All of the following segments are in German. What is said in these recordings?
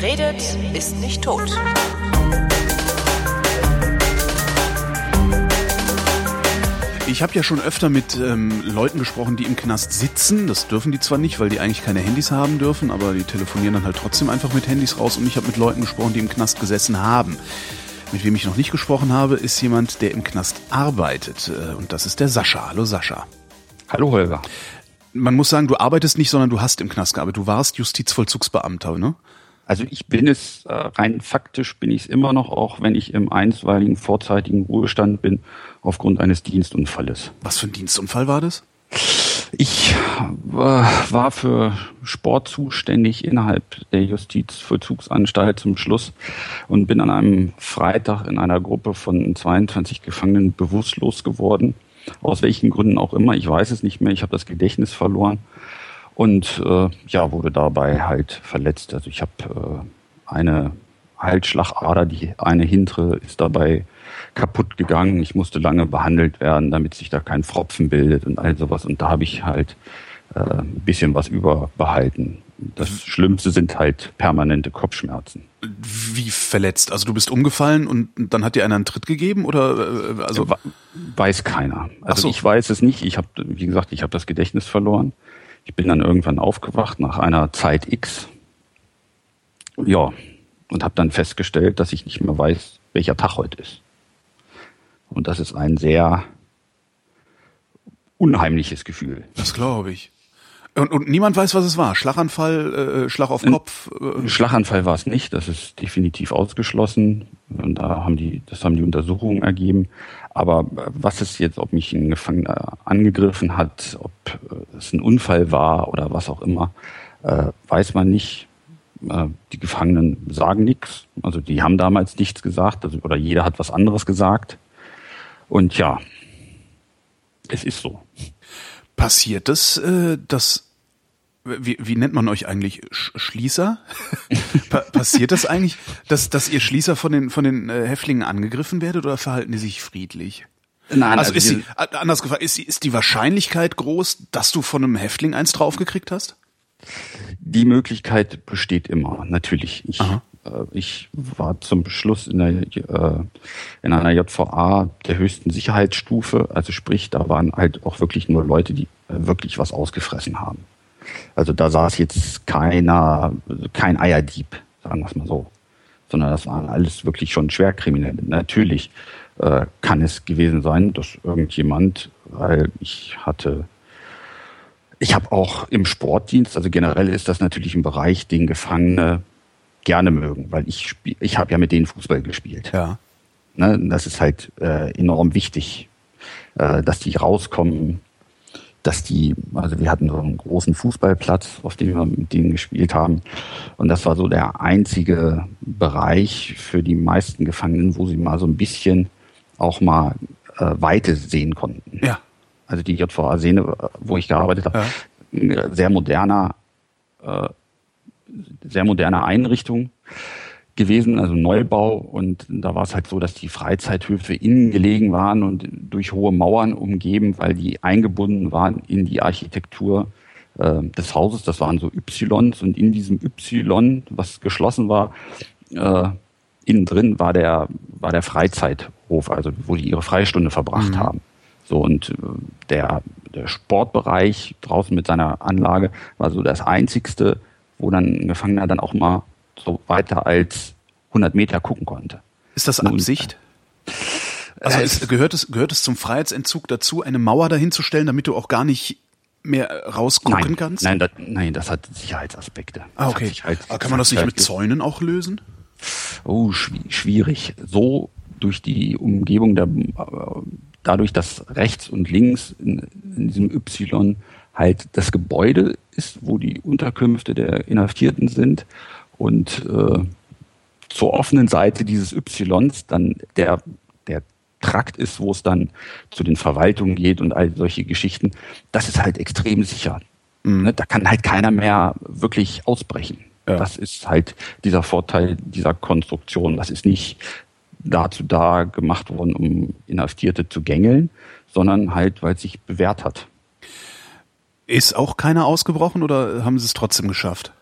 Wer redet, ist nicht tot. Ich habe ja schon öfter mit ähm, Leuten gesprochen, die im Knast sitzen. Das dürfen die zwar nicht, weil die eigentlich keine Handys haben dürfen, aber die telefonieren dann halt trotzdem einfach mit Handys raus. Und ich habe mit Leuten gesprochen, die im Knast gesessen haben. Mit wem ich noch nicht gesprochen habe, ist jemand, der im Knast arbeitet. Äh, Und das ist der Sascha. Hallo Sascha. Hallo Holger. Man muss sagen, du arbeitest nicht, sondern du hast im Knast gearbeitet. Du warst Justizvollzugsbeamter, ne? Also ich bin es, äh, rein faktisch bin ich es immer noch, auch wenn ich im einstweiligen vorzeitigen Ruhestand bin, aufgrund eines Dienstunfalles. Was für ein Dienstunfall war das? Ich äh, war für Sport zuständig innerhalb der Justizvollzugsanstalt zum Schluss und bin an einem Freitag in einer Gruppe von 22 Gefangenen bewusstlos geworden. Aus welchen Gründen auch immer, ich weiß es nicht mehr, ich habe das Gedächtnis verloren und äh, ja, wurde dabei halt verletzt. Also ich habe äh, eine Halsschlagader, die eine hintere ist dabei kaputt gegangen. Ich musste lange behandelt werden, damit sich da kein Fropfen bildet und all sowas. Und da habe ich halt äh, ein bisschen was überbehalten. Das Schlimmste sind halt permanente Kopfschmerzen. Wie verletzt? Also du bist umgefallen und dann hat dir einer einen Tritt gegeben oder äh, also We- weiß keiner. Also so. ich weiß es nicht. Ich habe, wie gesagt, ich habe das Gedächtnis verloren. Ich bin dann irgendwann aufgewacht nach einer Zeit X. Ja, und habe dann festgestellt, dass ich nicht mehr weiß, welcher Tag heute ist. Und das ist ein sehr unheimliches Gefühl. das glaube ich. Und, und niemand weiß, was es war. Schlaganfall, äh, Schlag auf Kopf. Äh, Schlaganfall war es nicht, das ist definitiv ausgeschlossen. Und da haben die, das haben die Untersuchungen ergeben. Aber äh, was es jetzt, ob mich ein Gefangener angegriffen hat, ob äh, es ein Unfall war oder was auch immer, äh, weiß man nicht. Äh, die Gefangenen sagen nichts. Also die haben damals nichts gesagt, also, oder jeder hat was anderes gesagt. Und ja, es ist so. passiert es, äh, dass wie, wie nennt man euch eigentlich Sch Schließer? pa passiert das eigentlich, dass, dass ihr Schließer von den von den äh, Häftlingen angegriffen werdet oder verhalten die sich friedlich? Nein, Also ist wir- die, anders gefragt, ist, die- ist die Wahrscheinlichkeit groß, dass du von einem Häftling eins draufgekriegt hast? Die Möglichkeit besteht immer, natürlich. Ich, äh, ich war zum Schluss in, der, äh, in einer JVA der höchsten Sicherheitsstufe. Also sprich, da waren halt auch wirklich nur Leute, die äh, wirklich was ausgefressen haben. Also da saß jetzt keiner, kein Eierdieb, sagen wir es mal so. Sondern das waren alles wirklich schon Schwerkriminelle. Natürlich äh, kann es gewesen sein, dass irgendjemand, weil ich hatte ich habe auch im Sportdienst, also generell ist das natürlich ein Bereich, den Gefangene gerne mögen, weil ich spiel, ich habe ja mit denen Fußball gespielt. Ja. Ne? Das ist halt äh, enorm wichtig, äh, dass die rauskommen, dass die, also wir hatten so einen großen Fußballplatz, auf dem wir mit denen gespielt haben. Und das war so der einzige Bereich für die meisten Gefangenen, wo sie mal so ein bisschen auch mal äh, Weite sehen konnten Ja. also die JVA Sehne, wo ich gearbeitet habe, ein sehr moderner, äh, sehr moderne Einrichtung gewesen, also Neubau. Und da war es halt so, dass die Freizeithöfe innen gelegen waren und durch hohe Mauern umgeben, weil die eingebunden waren in die Architektur äh, des Hauses. Das waren so Ys und in diesem Y, was geschlossen war, äh, innen drin war der, war der Freizeithof, also wo die ihre Freistunde verbracht haben. So, und äh, der, der Sportbereich draußen mit seiner Anlage war so das einzigste, wo dann ein Gefangener dann auch mal so weiter als 100 Meter gucken konnte. Ist das Absicht? Also äh, ist, gehört es gehört es zum Freiheitsentzug dazu, eine Mauer dahinzustellen, damit du auch gar nicht mehr äh, rausgucken nein, kannst? nein, das, nein, das hat Sicherheitsaspekte. Ah, okay. sich halt- Aber kann man das nicht mit Zäunen auch lösen? Oh, schwi- schwierig. So durch die Umgebung der, äh, dadurch, dass rechts und links in, in diesem Y halt das Gebäude ist, wo die Unterkünfte der Inhaftierten sind und äh, zur offenen Seite dieses Ys dann der, der Trakt ist, wo es dann zu den Verwaltungen geht und all solche Geschichten, das ist halt extrem sicher. Ne, Da kann halt keiner mehr wirklich ausbrechen. Ja. Das ist halt dieser Vorteil dieser Konstruktion. Das ist nicht dazu da gemacht worden, um Inhaftierte zu gängeln, sondern halt, weil es sich bewährt hat. Ist auch keiner ausgebrochen oder haben sie es trotzdem geschafft?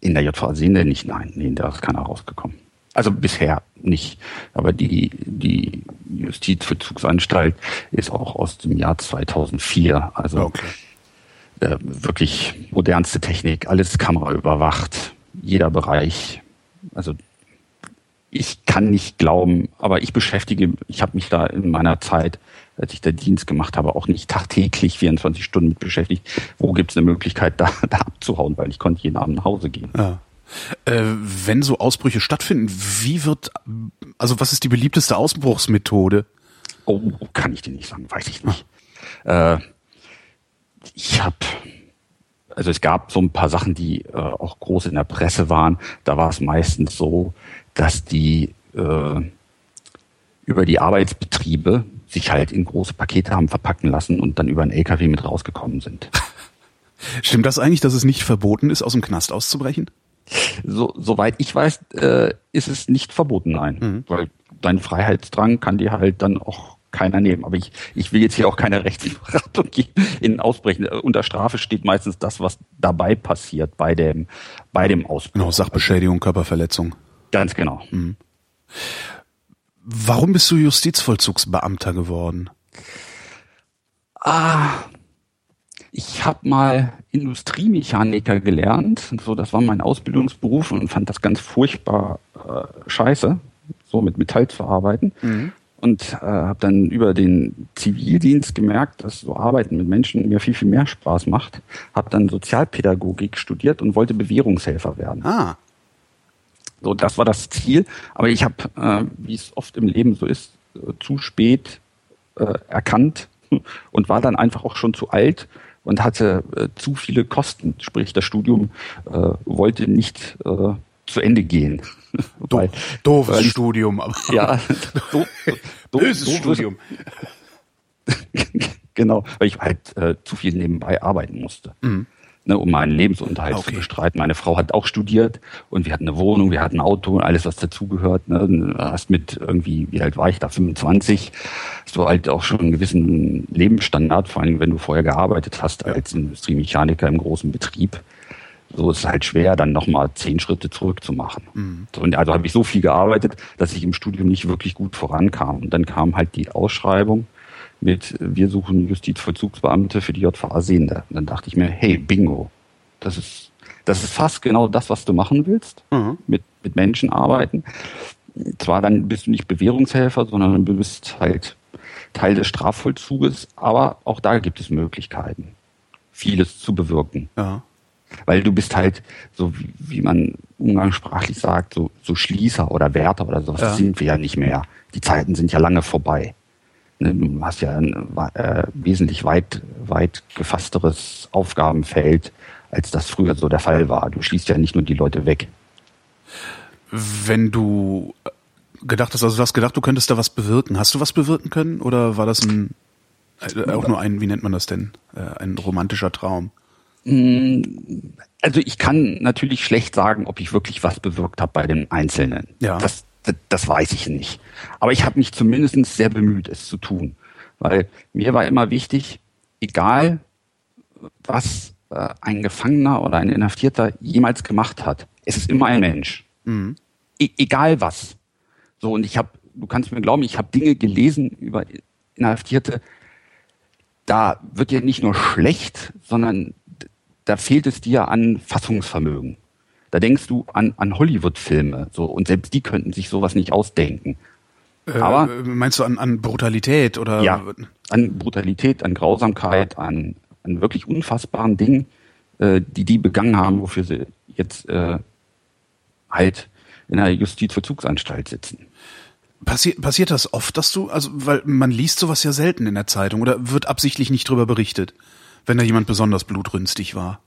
In der JVA Sehende nicht, nein, nee, da ist keiner rausgekommen. Also bisher nicht. Aber die, die Justizvollzugsanstalt ist auch aus dem Jahr 2004. Also okay. äh, wirklich modernste Technik, alles kameraüberwacht, jeder Bereich. Also ich kann nicht glauben, aber ich beschäftige, ich habe mich da in meiner Zeit, als ich da Dienst gemacht habe, auch nicht tagtäglich 24 Stunden mit beschäftigt. Wo gibt es eine Möglichkeit, da, da abzuhauen, weil ich konnte jeden Abend nach Hause gehen. Ja. Äh, wenn so Ausbrüche stattfinden, wie wird, also was ist die beliebteste Ausbruchsmethode? Oh, kann ich dir nicht sagen, weiß ich nicht. Äh, ich habe, also es gab so ein paar Sachen, die äh, auch groß in der Presse waren. Da war es meistens so, dass die äh, über die Arbeitsbetriebe sich halt in große Pakete haben verpacken lassen und dann über einen LKW mit rausgekommen sind. Stimmt das eigentlich, dass es nicht verboten ist, aus dem Knast auszubrechen? So, soweit ich weiß, äh, ist es nicht verboten, nein. Mhm. Weil dein Freiheitsdrang kann dir halt dann auch keiner nehmen. Aber ich, ich will jetzt hier auch keine Rechtsberatung in Ausbrechen. Unter Strafe steht meistens das, was dabei passiert bei dem, bei dem Ausbruch. Genau, Sachbeschädigung, Körperverletzung. Ganz genau. Mhm. Warum bist du Justizvollzugsbeamter geworden? Ah, ich habe mal Industriemechaniker gelernt, so das war mein Ausbildungsberuf und fand das ganz furchtbar äh, scheiße, so mit Metall zu arbeiten. Mhm. Und äh, habe dann über den Zivildienst gemerkt, dass so Arbeiten mit Menschen mir viel, viel mehr Spaß macht. Habe dann Sozialpädagogik studiert und wollte Bewährungshelfer werden. Ah. So, das war das Ziel. Aber ich habe, äh, wie es oft im Leben so ist, äh, zu spät äh, erkannt und war dann einfach auch schon zu alt und hatte äh, zu viele Kosten. Sprich, das Studium äh, wollte nicht zu Ende gehen. Do weil, doofes weil Studium. Aber. Ja, do, do, Böses Studium. genau, weil ich halt zu viel nebenbei arbeiten musste. Mhm ne, um meinen Lebensunterhalt okay. zu bestreiten. Meine Frau hat auch studiert und wir hatten eine Wohnung, wir hatten ein Auto und alles, was dazugehört. Ne. Du hast mit irgendwie, wie alt war ich da, 25, hast du halt auch schon einen gewissen Lebensstandard, vor allem wenn du vorher gearbeitet hast als Industriemechaniker im großen Betrieb. So ist es halt schwer, dann nochmal zehn Schritte zurückzumachen. Mhm. Und also habe ich so viel gearbeitet, dass ich im Studium nicht wirklich gut vorankam. Und dann kam halt die Ausschreibung mit wir suchen Justizvollzugsbeamte für die JVA Sehende. Und dann dachte ich mir, hey, bingo, das ist, das ist fast genau das, was du machen willst, mhm. mit, mit Menschen arbeiten. Zwar dann bist du nicht Bewährungshelfer, sondern du bist halt Teil des Strafvollzuges, aber auch da gibt es Möglichkeiten, vieles zu bewirken. Ja. Weil du bist halt, so wie, wie man umgangssprachlich sagt, so, so Schließer oder Wärter oder sowas, ja. sind wir ja nicht mehr. Die Zeiten sind ja lange vorbei. Ne, du hast ja ein äh, wesentlich weit, weit gefassteres Aufgabenfeld, als das früher so der Fall war. Du schließt ja nicht nur die Leute weg. Wenn du gedacht hast, also du hast gedacht, du könntest da was bewirken. Hast du was bewirken können oder war das ein äh, auch nur ein, wie nennt man das denn, äh, ein romantischer Traum? Mm, also ich kann natürlich schlecht sagen, ob ich wirklich was bewirkt habe bei den Einzelnen. Ja. Das, das weiß ich nicht. Aber ich habe mich zumindest sehr bemüht, es zu tun. Weil mir war immer wichtig, egal was äh, ein Gefangener oder ein Inhaftierter jemals gemacht hat, es ist immer ein Mensch. Mhm. E egal was. So, und ich habe, du kannst mir glauben, ich habe Dinge gelesen über Inhaftierte, da wird dir nicht nur schlecht, sondern da fehlt es dir an Fassungsvermögen. Da denkst du an, an Hollywood-Filme, so, und selbst die könnten sich sowas nicht ausdenken. Äh, Aber meinst du an, an Brutalität oder? Ja, an Brutalität, an Grausamkeit, an, an wirklich unfassbaren Dingen, äh, die die begangen haben, wofür sie jetzt äh, halt in einer Justizvollzugsanstalt sitzen. Passiert, passiert das oft, dass du, also, weil man liest sowas ja selten in der Zeitung oder wird absichtlich nicht drüber berichtet, wenn da jemand besonders blutrünstig war?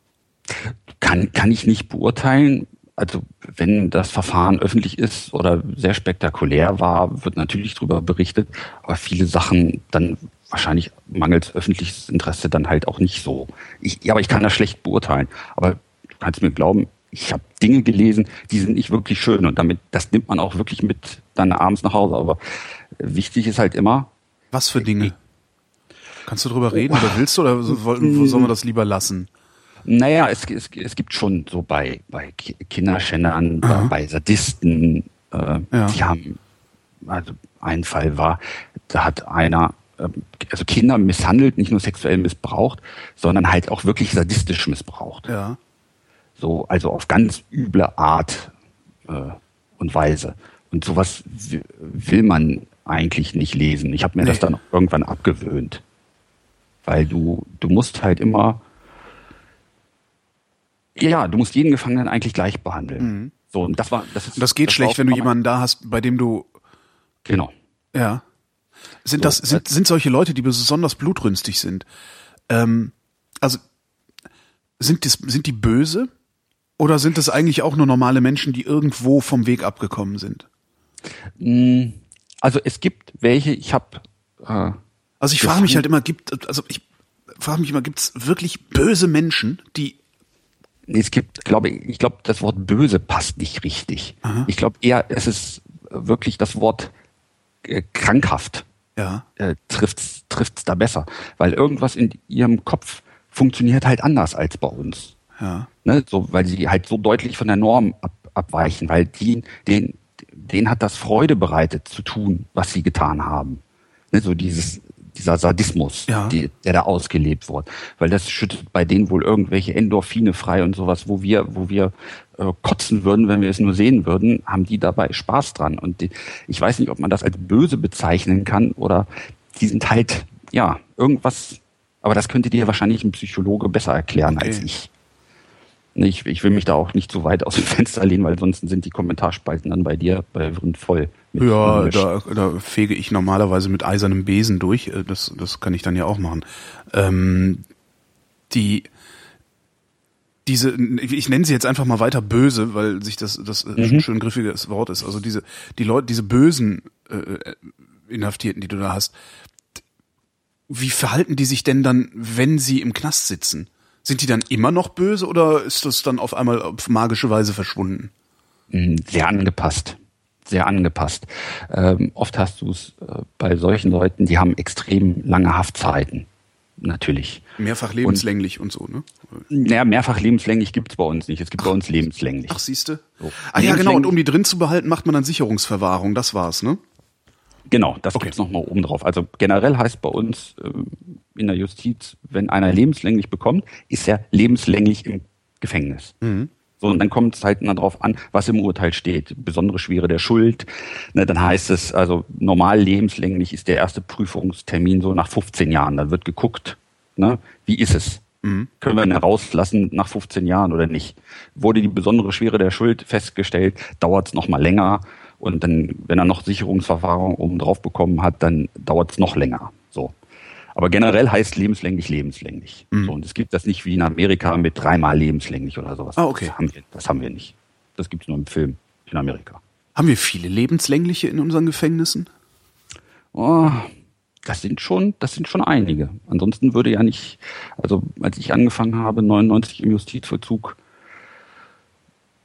Kann, kann ich nicht beurteilen. Also wenn das Verfahren öffentlich ist oder sehr spektakulär war, wird natürlich darüber berichtet, aber viele Sachen dann wahrscheinlich mangels öffentliches Interesse dann halt auch nicht so. Ich, ja, aber ich kann das schlecht beurteilen. Aber du kannst mir glauben, ich habe Dinge gelesen, die sind nicht wirklich schön und damit das nimmt man auch wirklich mit dann abends nach Hause. Aber wichtig ist halt immer. Was für Dinge? Kannst du drüber reden oder willst du oder sollen wir das lieber lassen? Naja, es, es, es gibt schon so bei, bei Kinderschändern, bei, bei Sadisten, äh, ja. die haben, also ein Fall war, da hat einer ähm, also Kinder misshandelt, nicht nur sexuell missbraucht, sondern halt auch wirklich sadistisch missbraucht. Ja. So, also auf ganz üble Art äh, und Weise. Und sowas will man eigentlich nicht lesen. Ich habe mir nee. das dann irgendwann abgewöhnt. Weil du, du musst halt immer, ja, du musst jeden Gefangenen eigentlich gleich behandeln. Mhm. So, und das war, das ist, Das geht das schlecht, wenn du jemanden da hast, bei dem du. Genau. Ja. Sind so, das, sind, sind solche Leute, die besonders blutrünstig sind, ähm, also, sind, das, sind die böse? Oder sind das eigentlich auch nur normale Menschen, die irgendwo vom Weg abgekommen sind? Mm, also es gibt welche, ich habe. Äh, also ich frage mich halt immer, gibt, also ich frage mich immer, gibt es wirklich böse Menschen, die es gibt, glaube ich, ich glaube, das Wort böse passt nicht richtig. Aha. Ich glaube eher, es ist wirklich das Wort äh, krankhaft. Ja. Äh, trifft's, trifft's da besser. Weil irgendwas in ihrem Kopf funktioniert halt anders als bei uns. Ja. Ne, so, weil sie halt so deutlich von der Norm ab, abweichen, weil die, den, denen hat das Freude bereitet zu tun, was sie getan haben. Ne, so dieses, dieser Sadismus, ja. die, der da ausgelebt wird. Weil das schüttet bei denen wohl irgendwelche Endorphine frei und sowas, wo wir, wo wir äh, kotzen würden, wenn wir es nur sehen würden, haben die dabei Spaß dran. Und die, ich weiß nicht, ob man das als böse bezeichnen kann oder die sind halt, ja, irgendwas, aber das könnte dir wahrscheinlich ein Psychologe besser erklären okay. als ich. Ich, ich will mich da auch nicht zu weit aus dem Fenster lehnen, weil sonst sind die Kommentarspalten dann bei dir bei Wind voll. Ja, da, da fege ich normalerweise mit eisernem Besen durch. Äh, das, das kann ich dann ja auch machen. Ähm, die diese, ich nenne sie jetzt einfach mal weiter böse, weil sich das das mhm. ein schön griffiges Wort ist. Also diese die Leute, diese bösen äh, Inhaftierten, die du da hast, wie verhalten die sich denn dann, wenn sie im Knast sitzen? Sind die dann immer noch böse oder ist das dann auf einmal auf magische Weise verschwunden? Hm, sehr angepasst. Sehr angepasst. Ähm, oft hast du es äh, bei solchen Leuten, die haben extrem lange Haftzeiten. Natürlich. Mehrfach lebenslänglich und, und so, ne? Naja, mehrfach lebenslänglich gibt's bei uns nicht. Es gibt ach, bei uns lebenslänglich. Ach, siehste. So. Ah ja, genau. Und um die drin zu behalten, macht man dann Sicherungsverwahrung. Das war's, ne? Genau, das okay. gibt's noch mal oben drauf. Also generell heißt bei uns äh, in der Justiz, wenn einer lebenslänglich bekommt, ist er lebenslänglich im Gefängnis. Mhm. So, und dann kommt es halt darauf an, was im Urteil steht. Besondere Schwere der Schuld. Ne, dann heißt es, also normal lebenslänglich ist der erste Prüfungstermin so nach 15 Jahren. Dann wird geguckt, ne, wie ist es? Mhm. Können wir ihn herauslassen nach 15 Jahren oder nicht? Wurde die besondere Schwere der Schuld festgestellt, dauert es nochmal länger. Und dann, wenn er noch Sicherungsverfahren oben drauf bekommen hat, dann dauert es noch länger. So. Aber generell heißt lebenslänglich lebenslänglich. Mhm. So, und es gibt das nicht wie in Amerika mit dreimal lebenslänglich oder sowas. Ah, okay. Das haben wir, das haben wir nicht. Das gibt es nur im Film in Amerika. Haben wir viele lebenslängliche in unseren Gefängnissen? Oh, das sind schon, das sind schon einige. Ansonsten würde ja nicht, also als ich angefangen habe, 99 im Justizvollzug,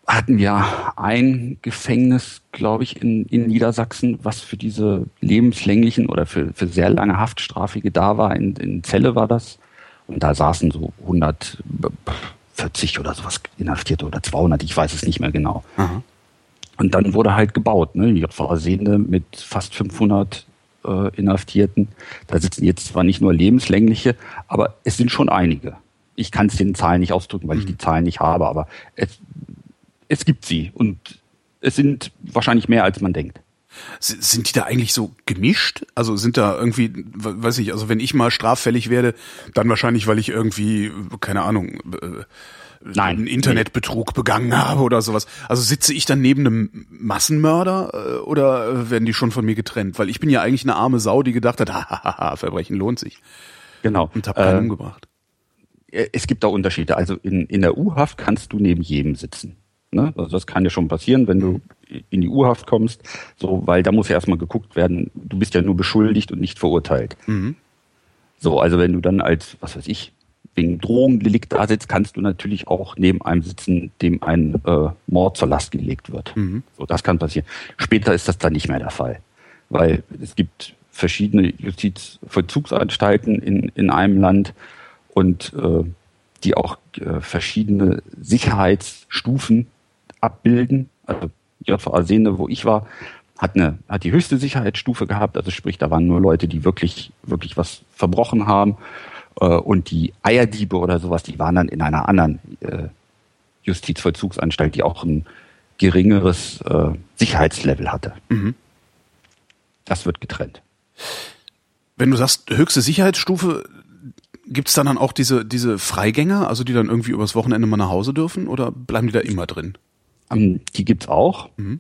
hatten wir ein Gefängnis, glaube ich, in, in Niedersachsen, was für diese lebenslänglichen oder für, für sehr lange Haftstrafige da war. In, in Celle war das. Und da saßen so 140 oder sowas Inhaftierte oder 200, ich weiß es nicht mehr genau. Aha. Und dann wurde halt gebaut, ne? Die JVA Sehende mit fast 500 äh, Inhaftierten. Da sitzen jetzt zwar nicht nur lebenslängliche, aber es sind schon einige. Ich kann es den Zahlen nicht ausdrücken, weil mhm. ich die Zahlen nicht habe, aber es, es gibt sie und es sind wahrscheinlich mehr, als man denkt. Sind die da eigentlich so gemischt? Also sind da irgendwie, weiß ich, also wenn ich mal straffällig werde, dann wahrscheinlich, weil ich irgendwie, keine Ahnung, äh, Nein, einen Internetbetrug begangen habe oder sowas. Also sitze ich dann neben einem Massenmörder äh, oder werden die schon von mir getrennt? Weil ich bin ja eigentlich eine arme Sau, die gedacht hat, hahaha, Verbrechen lohnt sich. Genau. Und habe keinen äh, umgebracht. Es gibt da Unterschiede. Also in, in der U-Haft kannst du neben jedem sitzen. Ne? Also das kann ja schon passieren, wenn du in die Urhaft kommst, so, weil da muss ja erstmal geguckt werden, du bist ja nur beschuldigt und nicht verurteilt. Mhm. So, also wenn du dann als, was weiß ich, wegen Drogendelikt da sitzt, kannst du natürlich auch neben einem sitzen, dem ein äh, Mord zur Last gelegt wird. Mhm. So, das kann passieren. Später ist das dann nicht mehr der Fall, weil es gibt verschiedene Justizvollzugsanstalten in, in einem Land und äh, die auch äh, verschiedene Sicherheitsstufen abbilden. Also JVA Sehne, wo ich war, hat eine hat die höchste Sicherheitsstufe gehabt. Also sprich, da waren nur Leute, die wirklich wirklich was verbrochen haben. Äh, und die Eierdiebe oder sowas, die waren dann in einer anderen äh, Justizvollzugsanstalt, die auch ein geringeres äh, Sicherheitslevel hatte. Mhm. Das wird getrennt. Wenn du sagst höchste Sicherheitsstufe, Gibt es dann, dann auch diese, diese Freigänger, also die dann irgendwie übers Wochenende mal nach Hause dürfen oder bleiben die da immer drin? Ähm, die gibt's auch. Mhm.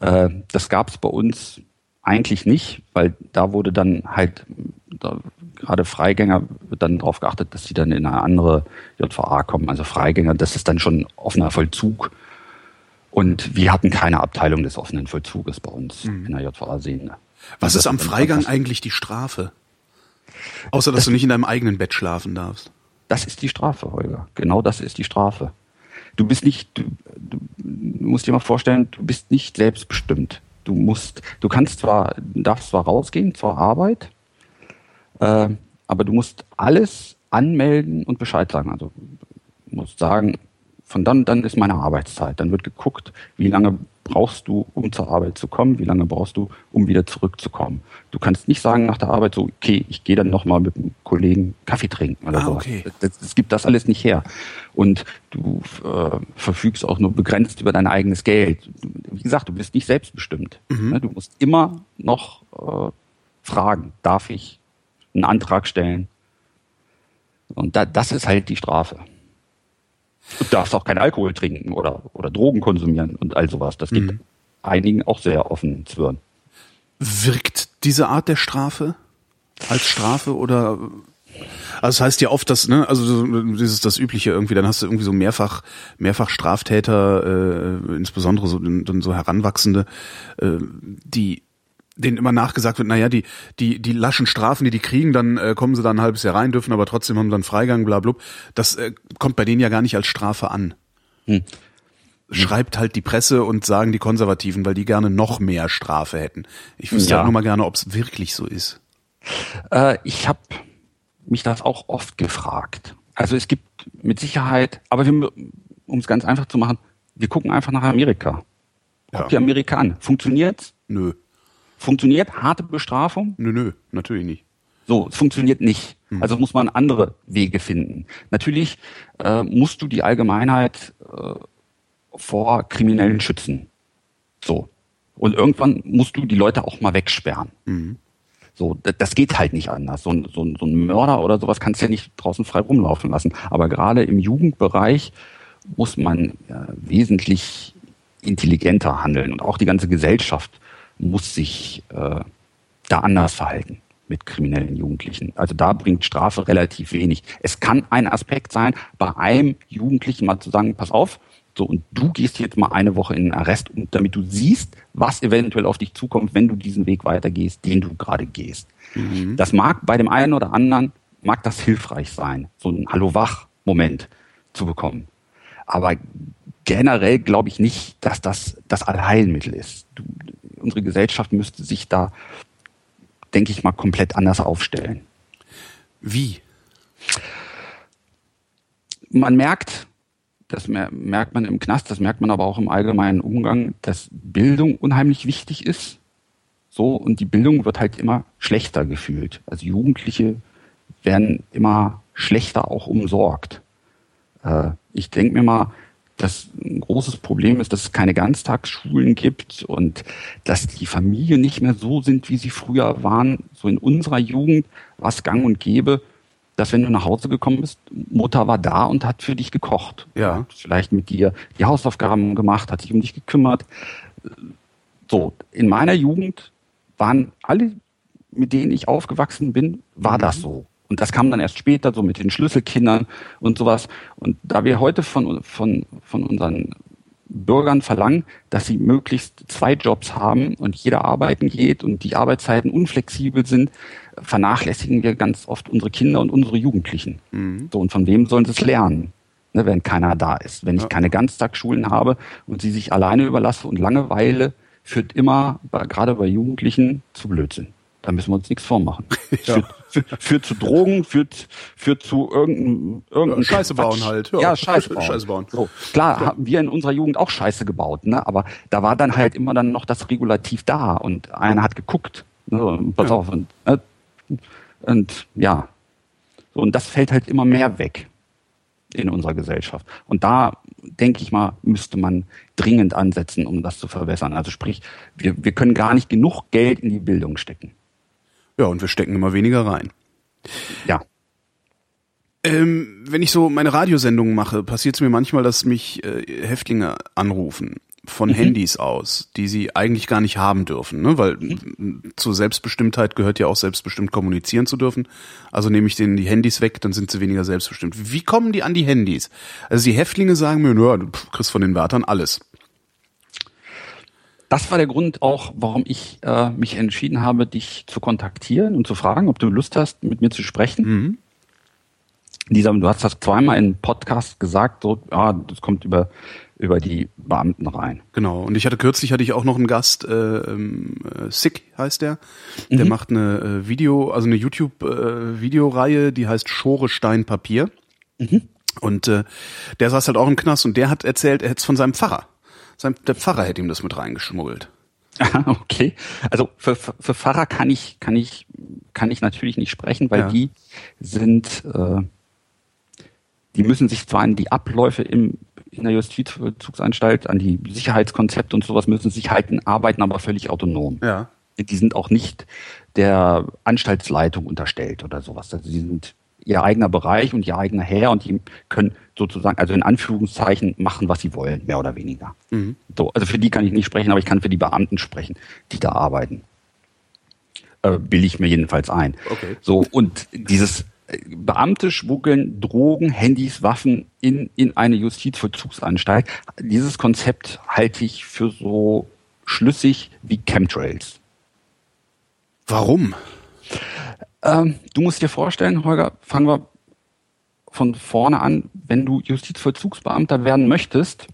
Äh, das gab's bei uns eigentlich nicht, weil da wurde dann halt da, gerade Freigänger wird dann darauf geachtet, dass sie dann in eine andere JVA kommen. Also Freigänger, das ist dann schon offener Vollzug. Und wir hatten keine Abteilung des offenen Vollzuges bei uns mhm. in der JVA Sehne. Was ist am Freigang eigentlich die Strafe? Außer, dass das, du nicht in deinem eigenen Bett schlafen darfst. Das ist die Strafe, Holger. Genau das ist die Strafe. Du bist nicht, du, du musst dir mal vorstellen, du bist nicht selbstbestimmt. Du musst, du kannst zwar, darfst zwar rausgehen zur Arbeit, äh, aber du musst alles anmelden und Bescheid sagen. Also du musst sagen, von dann dann ist meine Arbeitszeit. Dann wird geguckt, wie lange brauchst du, um zur Arbeit zu kommen, wie lange brauchst du, um wieder zurückzukommen. Du kannst nicht sagen nach der Arbeit so, okay, ich gehe dann nochmal mit einem Kollegen Kaffee trinken oder ah, so. Okay. Das, das, gibt das alles nicht her. Und du äh, verfügst auch nur begrenzt über dein eigenes Geld. Wie gesagt, du bist nicht selbstbestimmt. Mhm. Ne, du musst immer noch äh, fragen, darf ich einen Antrag stellen? Und da, das ist halt die Strafe. Du darfst auch keinen Alkohol trinken oder, oder Drogen konsumieren und all sowas. Das gibt mhm. einigen auch sehr offen zwirren. Wirkt diese Art der Strafe als Strafe oder also das heißt ja oft, dass, ne, also dieses das Übliche irgendwie, dann hast du irgendwie so mehrfach, mehrfach Straftäter, äh, insbesondere so, so Heranwachsende, äh, die denen immer nachgesagt wird, naja, die, die, die laschen Strafen, die die kriegen, dann äh, kommen sie da ein halbes Jahr rein, dürfen aber trotzdem haben dann Freigang, bla, bla. Das äh, kommt bei denen ja gar nicht als Strafe an. Hm. Schreibt halt die Presse und sagen die Konservativen, weil die gerne noch mehr Strafe hätten. Ich wüsste ja. halt nur mal gerne, ob es wirklich so ist. Äh, ich habe mich das auch oft gefragt. Also es gibt mit Sicherheit, aber um es ganz einfach zu machen, wir gucken einfach nach Amerika. Guck ja. die Amerika an. Funktioniert's? Nö. Funktioniert harte Bestrafung? Nö, nö, natürlich nicht. So, es funktioniert nicht. Mhm. Also muss man andere Wege finden. Natürlich äh, musst du die Allgemeinheit äh, vor Kriminellen schützen. So. Und irgendwann musst du die Leute auch mal wegsperren. Mhm. So, das geht halt nicht anders. So, ein, so, ein, so ein Mörder oder sowas kannst du ja nicht draußen frei rumlaufen lassen. Aber gerade im Jugendbereich muss man äh, wesentlich intelligenter handeln und auch die ganze Gesellschaft muss sich äh, da anders verhalten mit kriminellen Jugendlichen. Also da bringt Strafe relativ wenig. Es kann ein Aspekt sein, bei einem Jugendlichen mal zu sagen, pass auf, so und du gehst jetzt mal eine Woche in den Arrest, und damit du siehst, was eventuell auf dich zukommt, wenn du diesen Weg weitergehst, den du gerade gehst. Mhm. Das mag bei dem einen oder anderen, mag das hilfreich sein, so ein Hallo-Wach-Moment zu bekommen. Aber generell glaube ich nicht, dass das das Allheilmittel ist. Du, unsere Gesellschaft müsste sich da, denke ich mal, komplett anders aufstellen. Wie? Man merkt, das merkt man im Knast, das merkt man aber auch im allgemeinen Umgang, dass Bildung unheimlich wichtig ist. So, und die Bildung wird halt immer schlechter gefühlt. Also Jugendliche werden immer schlechter auch umsorgt. Äh, ich denke mir mal, dass ein großes Problem ist, dass es keine Ganztagsschulen gibt und dass die Familien nicht mehr so sind, wie sie früher waren. So in unserer Jugend war es gang und gäbe, dass wenn du nach Hause gekommen bist, Mutter war da und hat für dich gekocht. Ja. Hat vielleicht mit dir die Hausaufgaben gemacht, hat sich um dich gekümmert. So, in meiner Jugend waren alle, mit denen ich aufgewachsen bin, war mhm. das so. Und das kam dann erst später, so mit den Schlüsselkindern und sowas. Und da wir heute von, von, von unseren Bürgern verlangen, dass sie möglichst zwei Jobs haben und jeder arbeiten geht und die Arbeitszeiten unflexibel sind, vernachlässigen wir ganz oft unsere Kinder und unsere Jugendlichen. Mhm. So, und von wem sollen sie es lernen, ne, wenn keiner da ist? Wenn ich ja. keine Ganztagsschulen habe und sie sich alleine überlasse und Langeweile führt immer, gerade bei Jugendlichen, zu Blödsinn Da müssen wir uns nichts vormachen. ja. führt, führt, zu Drogen, führt, führt zu irgendeinem irgendein Scheiße bauen halt. Ja, ja Scheiße bauen. Scheiße bauen. So, klar, ja. haben wir in unserer Jugend auch Scheiße gebaut, ne? aber da war dann halt immer dann noch das Regulativ da und einer hat geguckt. Ne? Pass auf. Und, äh, und ja, so, und das fällt halt immer mehr weg in unserer Gesellschaft. Und da denke ich mal, müsste man dringend ansetzen, um das zu verbessern. Also sprich, wir, wir können gar nicht genug Geld in die Bildung stecken. Ja, und wir stecken immer weniger rein. Ja. Ähm, wenn ich so meine Radiosendungen mache, passiert es mir manchmal, dass mich äh, Häftlinge anrufen von mhm. Handys aus, die sie eigentlich gar nicht haben dürfen, ne? weil mhm. zur Selbstbestimmtheit gehört ja auch selbstbestimmt kommunizieren zu dürfen. Also nehme ich denen die Handys weg, dann sind sie weniger selbstbestimmt. Wie kommen die an die Handys? Also die Häftlinge sagen mir, nur du kriegst von den Wärtern alles. Das war der Grund auch, warum ich äh, mich entschieden habe, dich zu kontaktieren und zu fragen, ob du Lust hast, mit mir zu sprechen. Mhm. Dieser, du hast das zweimal in Podcast gesagt, so, ja, das kommt über über die Beamten rein. Genau. Und ich hatte kürzlich hatte ich auch noch einen Gast, äh, äh, Sick heißt der. Der mhm. macht eine äh, Video, also eine YouTube-Videoreihe, äh, die heißt Schore Stein Papier. Mhm. Und äh, der saß halt auch im Knast und der hat erzählt, er hätte es von seinem Pfarrer. Sein, der Pfarrer hätte ihm das mit reingeschmuggelt. okay. Also für, für, Pfarrer kann ich, kann ich, kann ich natürlich nicht sprechen, weil ja. die sind, äh, die müssen sich zwar an die Abläufe im in der Justizvollzugsanstalt, an die Sicherheitskonzepte und sowas müssen sich halten, arbeiten aber völlig autonom. Ja. Die sind auch nicht der Anstaltsleitung unterstellt oder sowas. Also sie sind ihr eigener Bereich und ihr eigener Herr und die können sozusagen, also in Anführungszeichen, machen, was sie wollen, mehr oder weniger. Mhm. So, also für die kann ich nicht sprechen, aber ich kann für die Beamten sprechen, die da arbeiten. Äh, bilde ich mir jedenfalls ein. Okay. So, und dieses Beamte schmuggeln Drogen, Handys, Waffen in, in eine Justizvollzugsanstalt. Dieses Konzept halte ich für so schlüssig wie Chemtrails. Warum? Ähm, du musst dir vorstellen, Holger, fangen wir von vorne an, wenn du Justizvollzugsbeamter werden möchtest,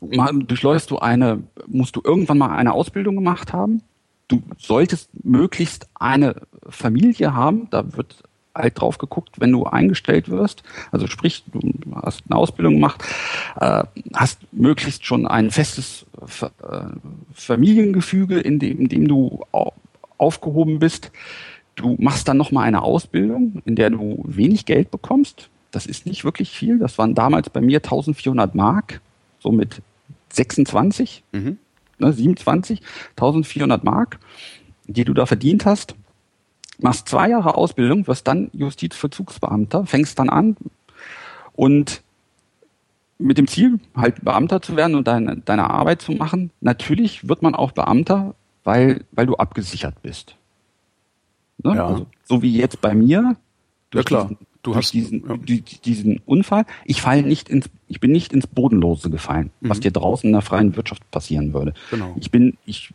durchläufst du eine, musst du irgendwann mal eine Ausbildung gemacht haben. Du solltest möglichst eine Familie haben, da wird halt drauf geguckt, wenn du eingestellt wirst. Also sprich, du hast eine Ausbildung gemacht, äh, hast möglichst schon ein festes äh, Familiengefüge, in dem, in dem du aufgehoben bist. Du machst dann nochmal eine Ausbildung, in der du wenig Geld bekommst. Das ist nicht wirklich viel. Das waren damals bei mir 1400 Mark, so mit 26, mhm. ne, 27, 1400 Mark, die du da verdient hast machst zwei Jahre Ausbildung, wirst dann Justizvollzugsbeamter, fängst dann an und mit dem Ziel, halt Beamter zu werden und deine, deine Arbeit zu machen. Natürlich wird man auch Beamter, weil, weil du abgesichert bist. Ne? Ja. Also, so wie jetzt bei mir. Ja klar. Diesen, du hast diesen, ja. diesen Unfall. Ich fall nicht ins, ich bin nicht ins Bodenlose gefallen, mhm. was dir draußen in der freien Wirtschaft passieren würde. Genau. Ich bin, ich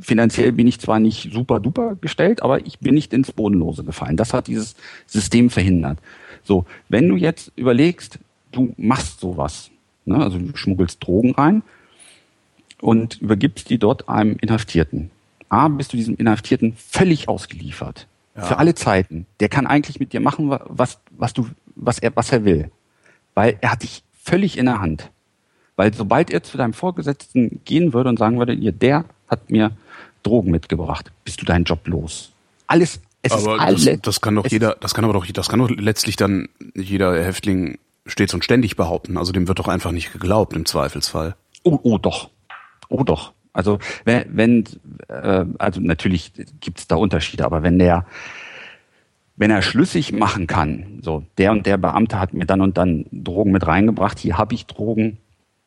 finanziell bin ich zwar nicht super duper gestellt, aber ich bin nicht ins Bodenlose gefallen. Das hat dieses System verhindert. So, wenn du jetzt überlegst, du machst sowas, ne, also du schmuggelst Drogen rein und übergibst die dort einem Inhaftierten. A, bist du diesem Inhaftierten völlig ausgeliefert. Ja. Für alle Zeiten. Der kann eigentlich mit dir machen, was, was du, was er, was er will. Weil er hat dich völlig in der Hand. Weil sobald er zu deinem Vorgesetzten gehen würde und sagen würde, ihr, der hat mir Drogen mitgebracht, bist du deinen Job los. Alles, es aber ist alles. Das, das kann doch jeder, das kann aber doch, das kann doch letztlich dann jeder Häftling stets und ständig behaupten. Also dem wird doch einfach nicht geglaubt im Zweifelsfall. Oh, oh doch. Oh doch. Also wenn, wenn äh, also natürlich gibt's da Unterschiede, aber wenn der wenn er schlüssig machen kann, so der und der Beamte hat mir dann und dann Drogen mit reingebracht, hier habe ich Drogen,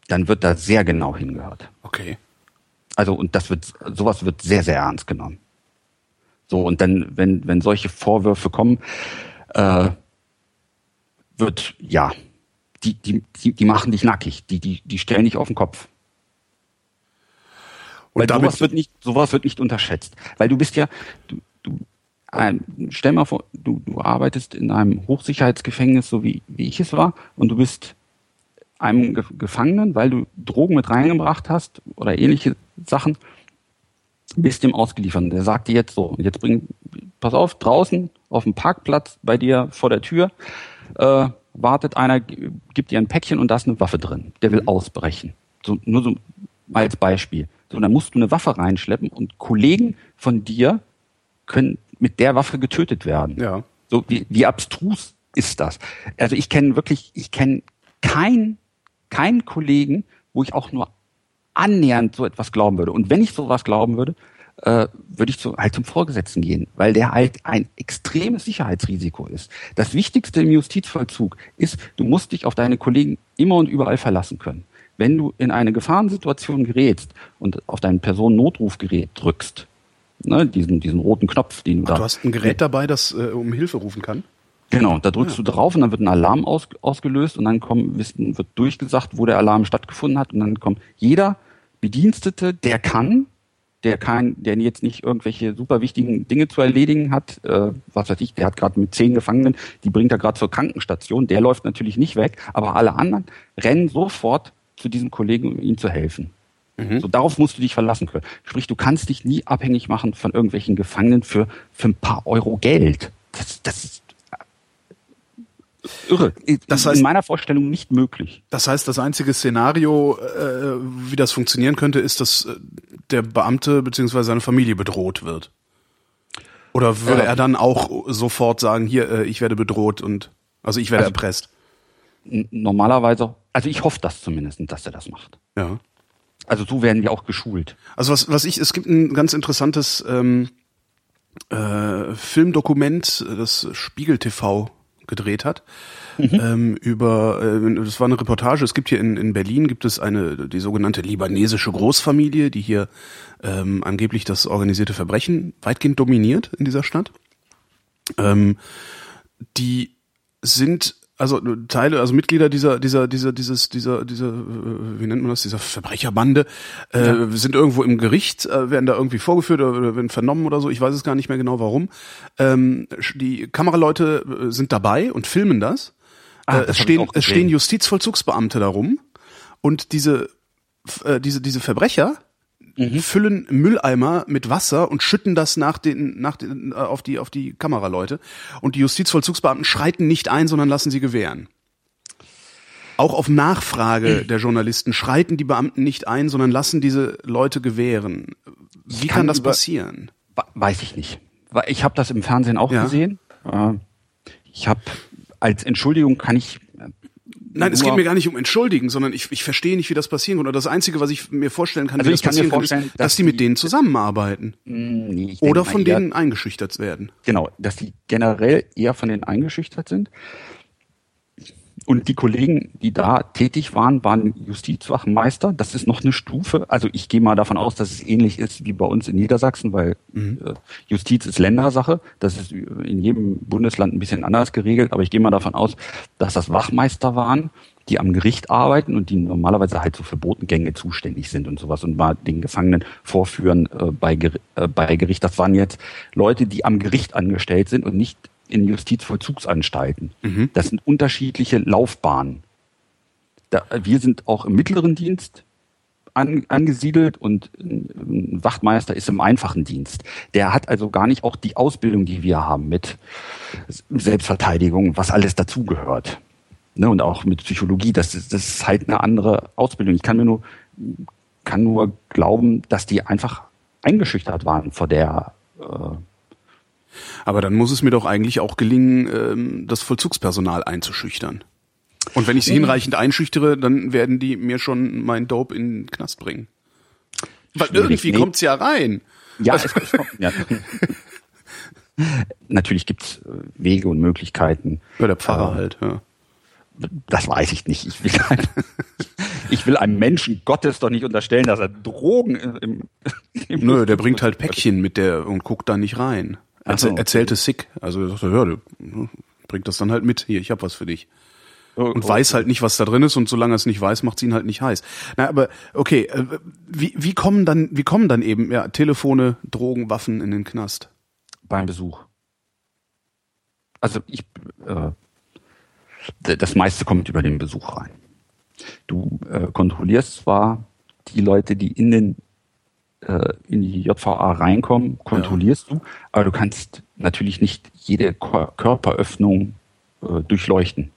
dann wird da sehr genau hingehört. Okay. Also und das wird sowas wird sehr sehr ernst genommen. So und dann wenn wenn solche Vorwürfe kommen, äh, wird ja die die die, die machen dich nackig, die die die stellen dich auf den Kopf. Und weil sowas wird nicht sowas wird nicht unterschätzt, weil du bist ja du, du ein, stell mal vor, du, du arbeitest in einem Hochsicherheitsgefängnis, so wie, wie ich es war, und du bist einem Gefangenen, weil du Drogen mit reingebracht hast oder ähnliche Sachen, bist dem ausgeliefert. Der sagt dir jetzt so, jetzt bring, pass auf, draußen auf dem Parkplatz bei dir vor der Tür, äh, wartet einer, gibt dir ein Päckchen und da ist eine Waffe drin. Der will ausbrechen. So, nur so als Beispiel. So, dann musst du eine Waffe reinschleppen und Kollegen von dir können mit der Waffe getötet werden. Ja. So, wie, wie abstrus ist das? Also ich kenne wirklich, ich kenne keinen keinen Kollegen, wo ich auch nur annähernd so etwas glauben würde. Und wenn ich sowas glauben würde, äh, würde ich zu, halt zum Vorgesetzten gehen, weil der halt ein extremes Sicherheitsrisiko ist. Das Wichtigste im Justizvollzug ist, du musst dich auf deine Kollegen immer und überall verlassen können. Wenn du in eine Gefahrensituation gerätst und auf dein Personennotrufgerät drückst, ne, diesen, diesen roten Knopf, den du Ach, da. Du hast ein Gerät dabei, das äh, um Hilfe rufen kann? Genau, da drückst Ja. du drauf und dann wird ein Alarm aus, ausgelöst und dann kommen, wird durchgesagt, wo der Alarm stattgefunden hat und dann kommt jeder Bedienstete, der kann, der kann, der jetzt nicht irgendwelche super wichtigen Dinge zu erledigen hat, äh, was weiß ich, der hat gerade mit zehn Gefangenen, die bringt er gerade zur Krankenstation, der läuft natürlich nicht weg, aber alle anderen rennen sofort zu diesem Kollegen, um ihm zu helfen. So, darauf musst du dich verlassen können. Sprich, du kannst dich nie abhängig machen von irgendwelchen Gefangenen für, für ein paar Euro Geld. Das, das ist irre. Das heißt- in meiner Vorstellung nicht möglich. Das heißt, das einzige Szenario, äh, wie das funktionieren könnte, ist, dass äh, der Beamte bzw. seine Familie bedroht wird. Oder würde Ja. er dann auch sofort sagen, hier, äh, ich werde bedroht und also ich werde Also- erpresst. Normalerweise, also ich hoffe das zumindest, dass er das macht. Ja. Also so werden wir auch geschult. Also was, was ich, es gibt ein ganz interessantes ähm, äh, Filmdokument, das Spiegel TV gedreht hat. Ähm, über, äh, das war eine Reportage. Es gibt hier in, in Berlin gibt es eine die sogenannte libanesische Großfamilie, die hier ähm, angeblich das organisierte Verbrechen weitgehend dominiert in dieser Stadt. Ähm, die sind also Teile, also Mitglieder dieser, dieser, dieser, dieses, dieser, dieser, äh, wie nennt man das, dieser Verbrecherbande, äh, sind irgendwo im Gericht, äh, werden da irgendwie vorgeführt oder werden vernommen oder so. Ich weiß es gar nicht mehr genau warum. Ähm, die Kameraleute äh, sind dabei und filmen das. Ah, äh, das es stehen, es stehen Justizvollzugsbeamte darum und diese, äh, diese, diese Verbrecher Mhm. füllen Mülleimer mit Wasser und schütten das nach den, nach den, äh, auf die, auf die Kameraleute. Und die Justizvollzugsbeamten schreiten nicht ein, sondern lassen sie gewähren. Auch auf Nachfrage Mhm. der Journalisten schreiten die Beamten nicht ein, sondern lassen diese Leute gewähren. Wie kann, kann das passieren? Weiß ich nicht. Ich habe das im Fernsehen auch Ja. gesehen. Äh, Ich habe als Entschuldigung kann ich Nein, es geht mir gar nicht um Entschuldigen, sondern ich, ich verstehe nicht, wie das passieren kann. Oder das Einzige, was ich mir vorstellen kann, Also wie das passieren kann, ist, dass, dass die mit denen zusammenarbeiten. Hm, nee, denke Oder von denen eingeschüchtert werden. Genau, dass die generell eher von denen eingeschüchtert sind. Und die Kollegen, die da tätig waren, waren Justizwachmeister. Das ist noch eine Stufe. Also ich gehe mal davon aus, dass es ähnlich ist wie bei uns in Niedersachsen, weil äh, Justiz ist Ländersache. Das ist in jedem Bundesland ein bisschen anders geregelt. Aber ich gehe mal davon aus, dass das Wachmeister waren, die am Gericht arbeiten und die normalerweise halt so für Botengänge zuständig sind und sowas und mal den Gefangenen vorführen äh, bei, Ger äh, bei Gericht. Das waren jetzt Leute, die am Gericht angestellt sind und nicht in Justizvollzugsanstalten. Das sind unterschiedliche Laufbahnen. Da, wir sind auch im mittleren Dienst an, angesiedelt und ein Wachtmeister ist im einfachen Dienst. Der hat also gar nicht auch die Ausbildung, die wir haben mit Selbstverteidigung, was alles dazugehört. Ne, und auch mit Psychologie, das ist, das ist halt eine andere Ausbildung. Ich kann mir nur, kann nur glauben, dass die einfach eingeschüchtert waren vor der äh, Aber dann muss es mir doch eigentlich auch gelingen, ähm, das Vollzugspersonal einzuschüchtern. Und wenn ich sie hinreichend einschüchtere, dann werden die mir schon mein Dope in den Knast bringen. Weil Schwierig, irgendwie nee. kommt's ja rein. Ja, es, es kommt, ja. Natürlich gibt's äh, Wege und Möglichkeiten. Ja, der Pfarrer Äh, halt. Ja. Das weiß ich nicht. Ich will, ein, ich will einem Menschen Gottes doch nicht unterstellen, dass er Drogen im, im Nö, der bringt halt Päckchen mit der und guckt da nicht rein. Erzähl, so, okay. Erzählte Sick. Also er sagte, ja, bringt das dann halt mit. Hier, ich hab was für dich. Und Oh, weiß halt nicht, was da drin ist und solange er es nicht weiß, macht's ihn halt nicht heiß. Na, aber okay, äh, wie, wie kommen dann, wie kommen dann eben ja Telefone, Drogen, Waffen in den Knast? beim Besuch. Also ich, äh, das meiste kommt über den Besuch rein. Du äh, kontrollierst zwar die Leute, die in den äh, in die JVA reinkommen, kontrollierst ja. du, aber du kannst natürlich nicht jede Körperöffnung äh, durchleuchten.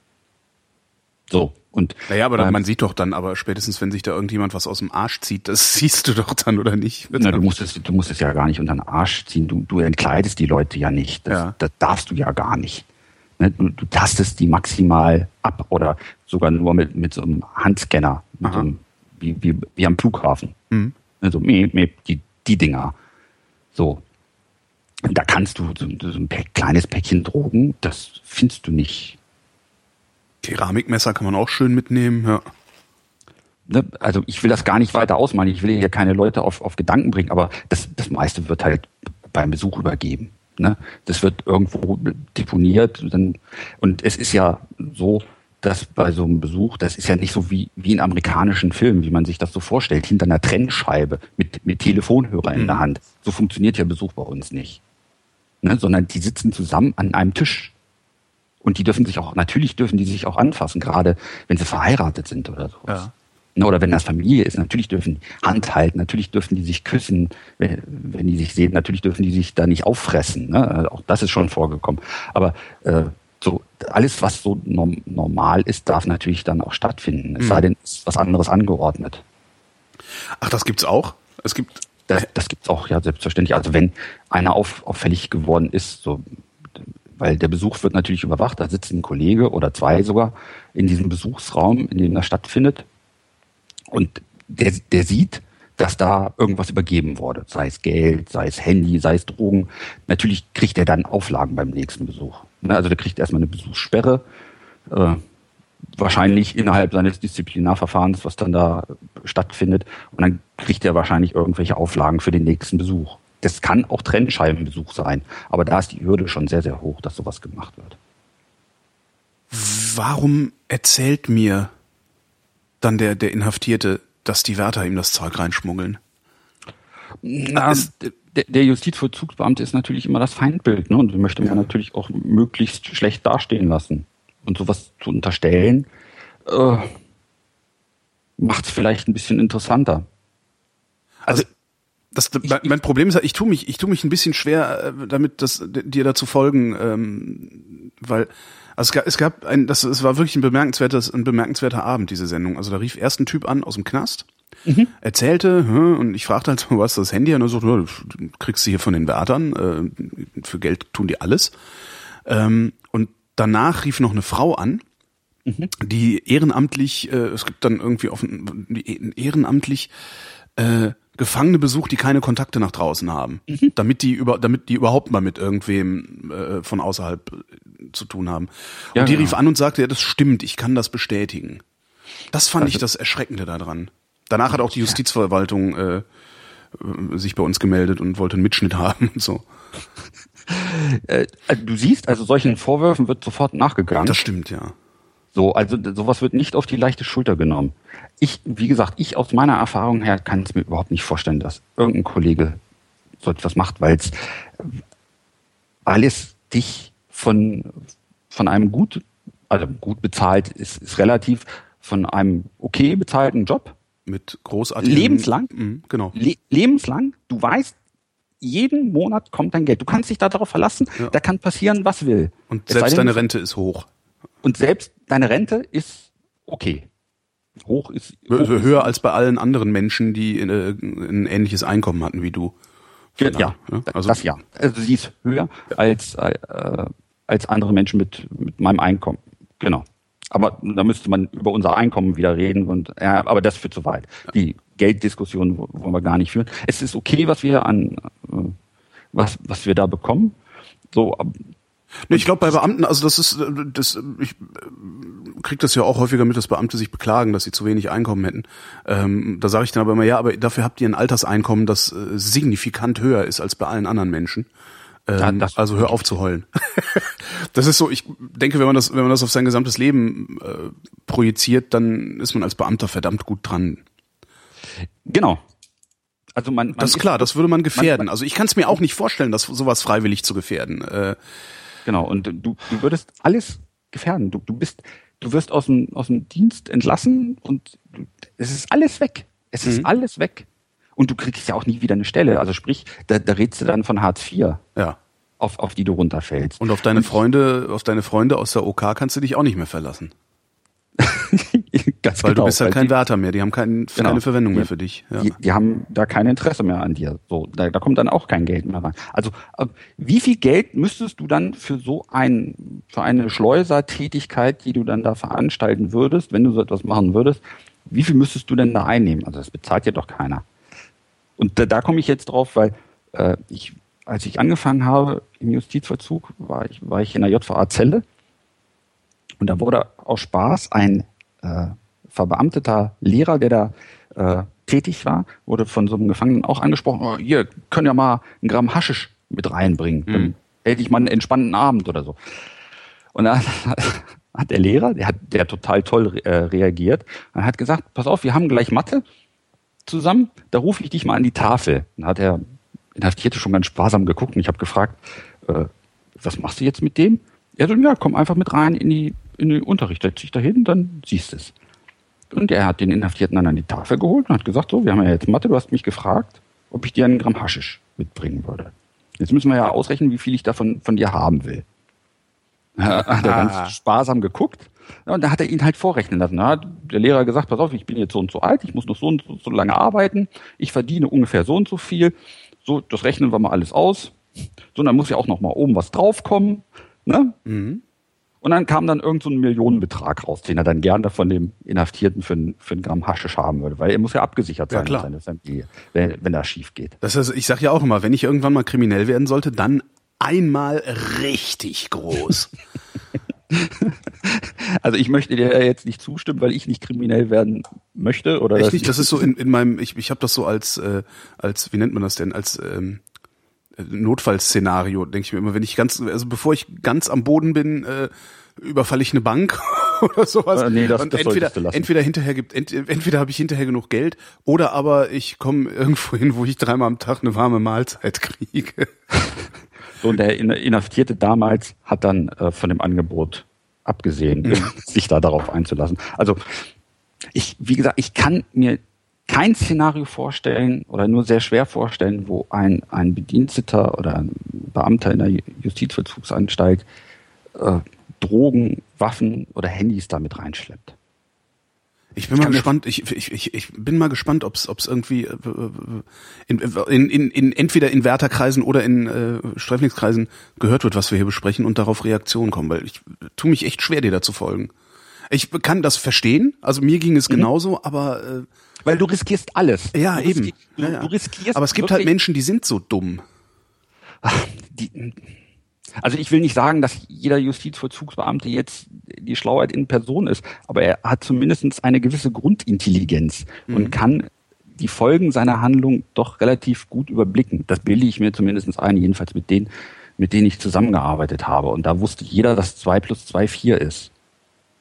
So. Und, naja, aber ähm, man sieht doch dann, aber spätestens, wenn sich da irgendjemand was aus dem Arsch zieht, das siehst du doch dann, oder nicht? Na, du musst es, du musst es ja gar nicht unter den Arsch ziehen. Du, du entkleidest die Leute ja nicht. Das, ja. das darfst du ja gar nicht. Ne? Du, du, tastest die maximal ab oder sogar nur mit, mit so einem Handscanner, mit so einem, wie, wie, wie am Flughafen. Mhm. Also die, die Dinger. So. Da kannst du so, so ein kleines Päckchen Drogen, das findest du nicht Keramikmesser kann man auch schön mitnehmen, ja. Ne, also ich will das gar nicht weiter ausmalen, ich will hier keine Leute auf, auf Gedanken bringen, aber das, das meiste wird halt beim Besuch übergeben. Ne? Das wird irgendwo deponiert dann, und es ist ja so, dass bei so einem Besuch, das ist ja nicht so wie, wie in amerikanischen Filmen, wie man sich das so vorstellt, hinter einer Trennscheibe mit, mit Telefonhörer mhm. in der mhm. Hand. So funktioniert ja Besuch bei uns nicht. Ne? Sondern die sitzen zusammen an einem Tisch und die dürfen sich auch, natürlich dürfen die sich auch anfassen, gerade wenn sie verheiratet sind oder sowas. Ja. Ne, oder wenn das Familie ist, natürlich dürfen die Hand halten, natürlich dürfen die sich küssen, wenn, wenn die sich sehen, natürlich dürfen die sich da nicht auffressen. Ne? Auch das ist schon vorgekommen. Aber äh, so alles, was so norm normal ist, darf natürlich dann auch stattfinden. Es mhm. sei denn, es ist was anderes angeordnet. Ach, das gibt's auch? Es gibt das, das gibt's auch, ja, selbstverständlich. Also wenn einer auf, auffällig geworden ist, so weil der Besuch wird natürlich überwacht. Da sitzt ein Kollege oder zwei sogar in diesem Besuchsraum, in dem das stattfindet. Und der, der sieht, dass da irgendwas übergeben wurde, sei es Geld, sei es Handy, sei es Drogen. Natürlich kriegt er dann Auflagen beim nächsten Besuch. Ne, also der kriegt erstmal eine Besuchssperre, äh, wahrscheinlich innerhalb seines Disziplinarverfahrens, was dann da stattfindet. Und dann kriegt er wahrscheinlich irgendwelche Auflagen für den nächsten Besuch. Das kann auch Trennscheibenbesuch sein, aber da ist die Hürde schon sehr, sehr hoch, dass sowas gemacht wird. Warum erzählt mir dann der, der Inhaftierte, dass die Wärter ihm das Zeug reinschmuggeln? Na, der, der Justizvollzugsbeamte ist natürlich immer das Feindbild, ne? Und den möchte man ja. natürlich auch möglichst schlecht dastehen lassen. Und sowas zu unterstellen, äh, macht es vielleicht ein bisschen interessanter. Also, das, mein, mein Problem ist, ich tue mich, ich tue mich ein bisschen schwer, äh, damit das dir dazu folgen, ähm, weil also es gab, es gab ein, das, es war wirklich ein bemerkenswertes, ein bemerkenswerter Abend diese Sendung. Also da rief erst ein Typ an aus dem Knast, mhm. erzählte und ich fragte halt, hast du das Handy? Und er so, du kriegst du hier von den Wärtern, äh, für Geld tun die alles. Ähm, und danach rief noch eine Frau an, mhm. die ehrenamtlich, äh, es gibt dann irgendwie offen, ehrenamtlich äh, Gefangene besucht, die keine Kontakte nach draußen haben, mhm. damit die über, damit die überhaupt mal mit irgendwem äh, von außerhalb äh, zu tun haben. Ja, und die genau. rief an und sagte, ja, das stimmt, ich kann das bestätigen. Das fand also, ich das Erschreckende daran. Danach hat auch die Justizverwaltung äh, sich bei uns gemeldet und wollte einen Mitschnitt haben und so. Äh, du siehst, also solchen Vorwürfen wird sofort nachgegangen. Das stimmt, ja. So, also sowas wird nicht auf die leichte Schulter genommen. Ich, wie gesagt, ich aus meiner Erfahrung her kann es mir überhaupt nicht vorstellen, dass irgendein Kollege so etwas macht, weil es alles dich von, von einem gut, also gut bezahlt ist, ist relativ, von einem okay bezahlten Job. Mit großartigen. Lebenslang. Mhm, genau. Le lebenslang. Du weißt, jeden Monat kommt dein Geld. Du kannst dich darauf verlassen, ja. da kann passieren, was will. Und selbst deine Rente ist hoch. Und selbst deine Rente ist okay. Hoch ist hoch höher ist, als bei allen anderen Menschen, die ein, äh, ein ähnliches Einkommen hatten wie du. Ja, ja, also, das ja. Also sie ist höher ja. als äh, als andere Menschen mit mit meinem Einkommen. Genau. Aber da müsste man über unser Einkommen wieder reden und ja, aber das führt zu weit. Die Gelddiskussion wollen wir gar nicht führen. Es ist okay, was wir an äh, was was wir da bekommen. So, Nee, ich glaube bei Beamten, also das ist, das, ich krieg das ja auch häufiger mit, dass Beamte sich beklagen, dass sie zu wenig Einkommen hätten. Ähm, da sage ich dann aber immer, ja, aber dafür habt ihr ein Alterseinkommen, das äh, signifikant höher ist als bei allen anderen Menschen. Ähm, ja, also hör auf zu heulen. das ist so, ich denke, wenn man das, wenn man das auf sein gesamtes Leben äh, projiziert, dann ist man als Beamter verdammt gut dran. Genau. Also man, man das ist klar, das würde man gefährden. Man, also ich kann es mir auch nicht vorstellen, dass sowas freiwillig zu gefährden. Äh, Genau, und du, du würdest alles gefährden. Du, du bist, du wirst aus dem, aus dem Dienst entlassen und du, es ist alles weg. Es ist mhm. alles weg. Und du kriegst ja auch nie wieder eine Stelle. Also sprich, da, da redst du dann von Hartz IV. Ja. Auf, auf die du runterfällst. Und auf deine Freunde, auf deine Freunde aus der OK kannst du dich auch nicht mehr verlassen. Ganz Weil genau, du bist ja weil kein die, Wärter mehr, die haben kein, Genau. keine Verwendung mehr Die- für dich. Ja. die, die haben da kein Interesse mehr an dir. So, da, da kommt dann auch kein Geld mehr rein. Also äh, wie viel Geld müsstest du dann für so ein für eine Schleusertätigkeit, die du dann da veranstalten würdest, wenn du so etwas machen würdest, wie viel müsstest du denn da einnehmen? Also das bezahlt ja doch keiner. Und da, da komme ich jetzt drauf, weil äh, ich, als ich angefangen habe im Justizvollzug, war ich, war ich in der JVA Zelle und da wurde aus Spaß ein äh, verbeamteter Lehrer, der da äh, tätig war, wurde von so einem Gefangenen auch angesprochen, oh, hier, können ja mal ein Gramm Haschisch mit reinbringen. Dann hätte ich mal einen entspannten Abend oder so. Und dann hat der Lehrer, der hat, der hat total toll äh, reagiert, und hat gesagt, pass auf, wir haben gleich Mathe zusammen, da rufe ich dich mal an die Tafel. Dann hat er Inhaftierte schon ganz sparsam geguckt und ich habe gefragt, äh, was machst du jetzt mit dem? Er so, ja, komm einfach mit rein in die in den Unterricht, setz dich da hin, dann siehst du es. Und er hat den Inhaftierten dann an die Tafel geholt und hat gesagt, so, wir haben ja jetzt Mathe, du hast mich gefragt, ob ich dir einen Gramm Haschisch mitbringen würde. Jetzt müssen wir ja ausrechnen, wie viel ich davon von dir haben will. Hat er ganz sparsam geguckt ja, und da hat er ihn halt vorrechnen lassen. Da hat der Lehrer gesagt, pass auf, ich bin jetzt so und so alt, ich muss noch so und so, so lange arbeiten, ich verdiene ungefähr so und so viel. So, das rechnen wir mal alles aus. So, und dann muss ja auch noch mal oben was draufkommen. Ne? Und dann kam dann irgend so ein Millionenbetrag raus, den er dann gerne von dem Inhaftierten für, ein- für ein Gramm Haschisch haben würde, weil er muss ja abgesichert Ja, sein, klar. seine Familie, wenn, wenn das schief geht. Das ist, ich sag ja auch immer, wenn ich irgendwann mal kriminell werden sollte, dann einmal richtig groß. Also ich möchte dir jetzt nicht zustimmen, weil ich nicht kriminell werden möchte oder Echt nicht? Das ist so in, in meinem, ich, ich habe das so als, äh, als, wie nennt man das denn, als ähm, Notfallszenario, denke ich mir immer, wenn ich ganz, also bevor ich ganz am Boden bin, äh, überfalle ich eine Bank oder sowas. Äh, nee, das- und das entweder, du lassen. entweder hinterher gibt, ent, entweder habe ich hinterher genug Geld oder aber ich komme irgendwo hin, wo ich dreimal am Tag eine warme Mahlzeit kriege. So, und der In- Inhaftierte damals hat dann äh, von dem Angebot abgesehen, sich da darauf einzulassen. Also ich, wie gesagt, ich kann mir kein Szenario vorstellen oder nur sehr schwer vorstellen, wo ein, ein Bediensteter oder ein Beamter in der Justizvollzugsanstalt äh, Drogen, Waffen oder Handys damit reinschleppt. Ich bin mal gespannt, ich, ich, ich, ich bin mal gespannt, ob es irgendwie äh, in, in, in, in entweder in Wärterkreisen oder in äh, Sträflingskreisen gehört wird, was wir hier besprechen und darauf Reaktionen kommen, weil ich tue mich echt schwer, dir da zu folgen. Ich kann das verstehen, also mir ging es genauso, aber äh, Weil du riskierst alles. ja du eben. riski- Du, Ja, ja. du riskierst aber es gibt halt Menschen, die sind so dumm. die, also ich will nicht sagen, dass jeder Justizvollzugsbeamte jetzt die Schlauheit in Person ist, aber er hat zumindest eine gewisse Grundintelligenz und kann die Folgen seiner Handlung doch relativ gut überblicken. Das bilde ich mir zumindest ein, jedenfalls mit denen, mit denen ich zusammengearbeitet habe. Und da wusste jeder, dass zwei plus zwei vier ist.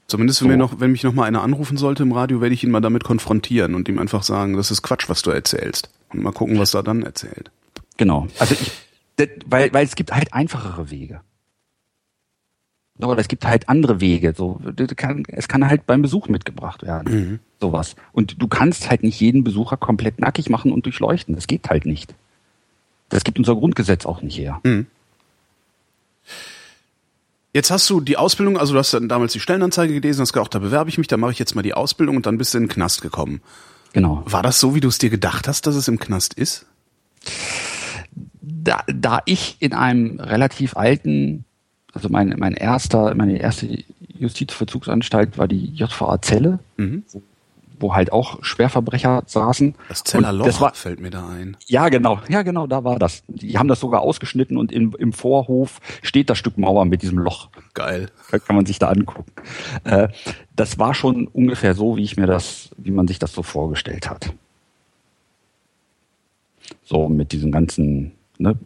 Zumindest wenn, So. mir noch, wenn mich noch mal einer anrufen sollte im Radio, werde ich ihn mal damit konfrontieren und ihm einfach sagen, das ist Quatsch, was du erzählst. Und mal gucken, was er dann erzählt. Genau. Also ich, das, weil, weil es gibt halt einfachere Wege. Oder es gibt halt andere Wege. So, kann, es kann halt beim Besuch mitgebracht werden. Sowas. Und du kannst halt nicht jeden Besucher komplett nackig machen und durchleuchten. Das geht halt nicht. Das gibt unser Grundgesetz auch nicht her. Jetzt hast du die Ausbildung, also du hast dann damals die Stellenanzeige gelesen, hast gesagt, da bewerbe ich mich, da mache ich jetzt mal die Ausbildung und dann bist du in den Knast gekommen. Genau. War das so, wie du es dir gedacht hast, dass es im Knast ist? Da, da ich in einem relativ alten, also mein, mein erster, meine erste Justizvollzugsanstalt war die JVA Zelle, wo, wo halt auch Schwerverbrecher saßen. Das Zeller Und Loch Das war, fällt mir da ein. Ja, genau, ja, genau, da war das. Die haben das sogar ausgeschnitten und im, im Vorhof steht das Stück Mauer mit diesem Loch. Geil. Da kann man sich da angucken. Äh, das war schon ungefähr so, wie ich mir das, wie man sich das so vorgestellt hat. So mit diesem ganzen, ne,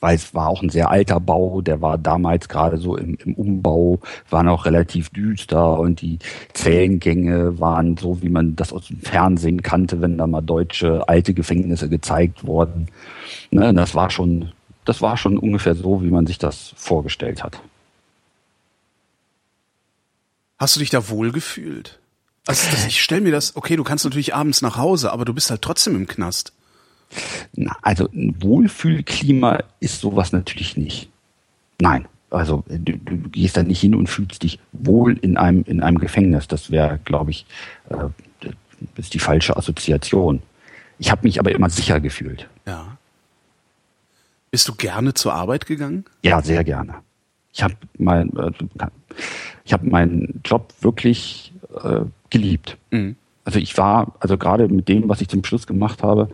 weil es war auch ein sehr alter Bau, der war damals gerade so im, im Umbau, war noch relativ düster und die Zellengänge waren so, wie man das aus dem Fernsehen kannte, wenn da mal deutsche alte Gefängnisse gezeigt wurden. Ne, das war schon, das war schon ungefähr so, wie man sich das vorgestellt hat. Hast du dich da wohl gefühlt? Also ich stell mir das, okay, du kannst natürlich abends nach Hause, aber du bist halt trotzdem im Knast. Na, also ein Wohlfühlklima ist sowas natürlich nicht. Nein. Also du, du gehst da nicht hin und fühlst dich wohl in einem, in einem Gefängnis. Das wäre, glaube ich, äh, ist die falsche Assoziation. Ich habe mich aber immer sicher gefühlt. Ja. Bist du gerne zur Arbeit gegangen? Ja, sehr gerne. Ich habe mein, äh, ich habe meinen Job wirklich äh, geliebt. Mhm. Also ich war, also gerade mit dem, was ich zum Schluss gemacht habe,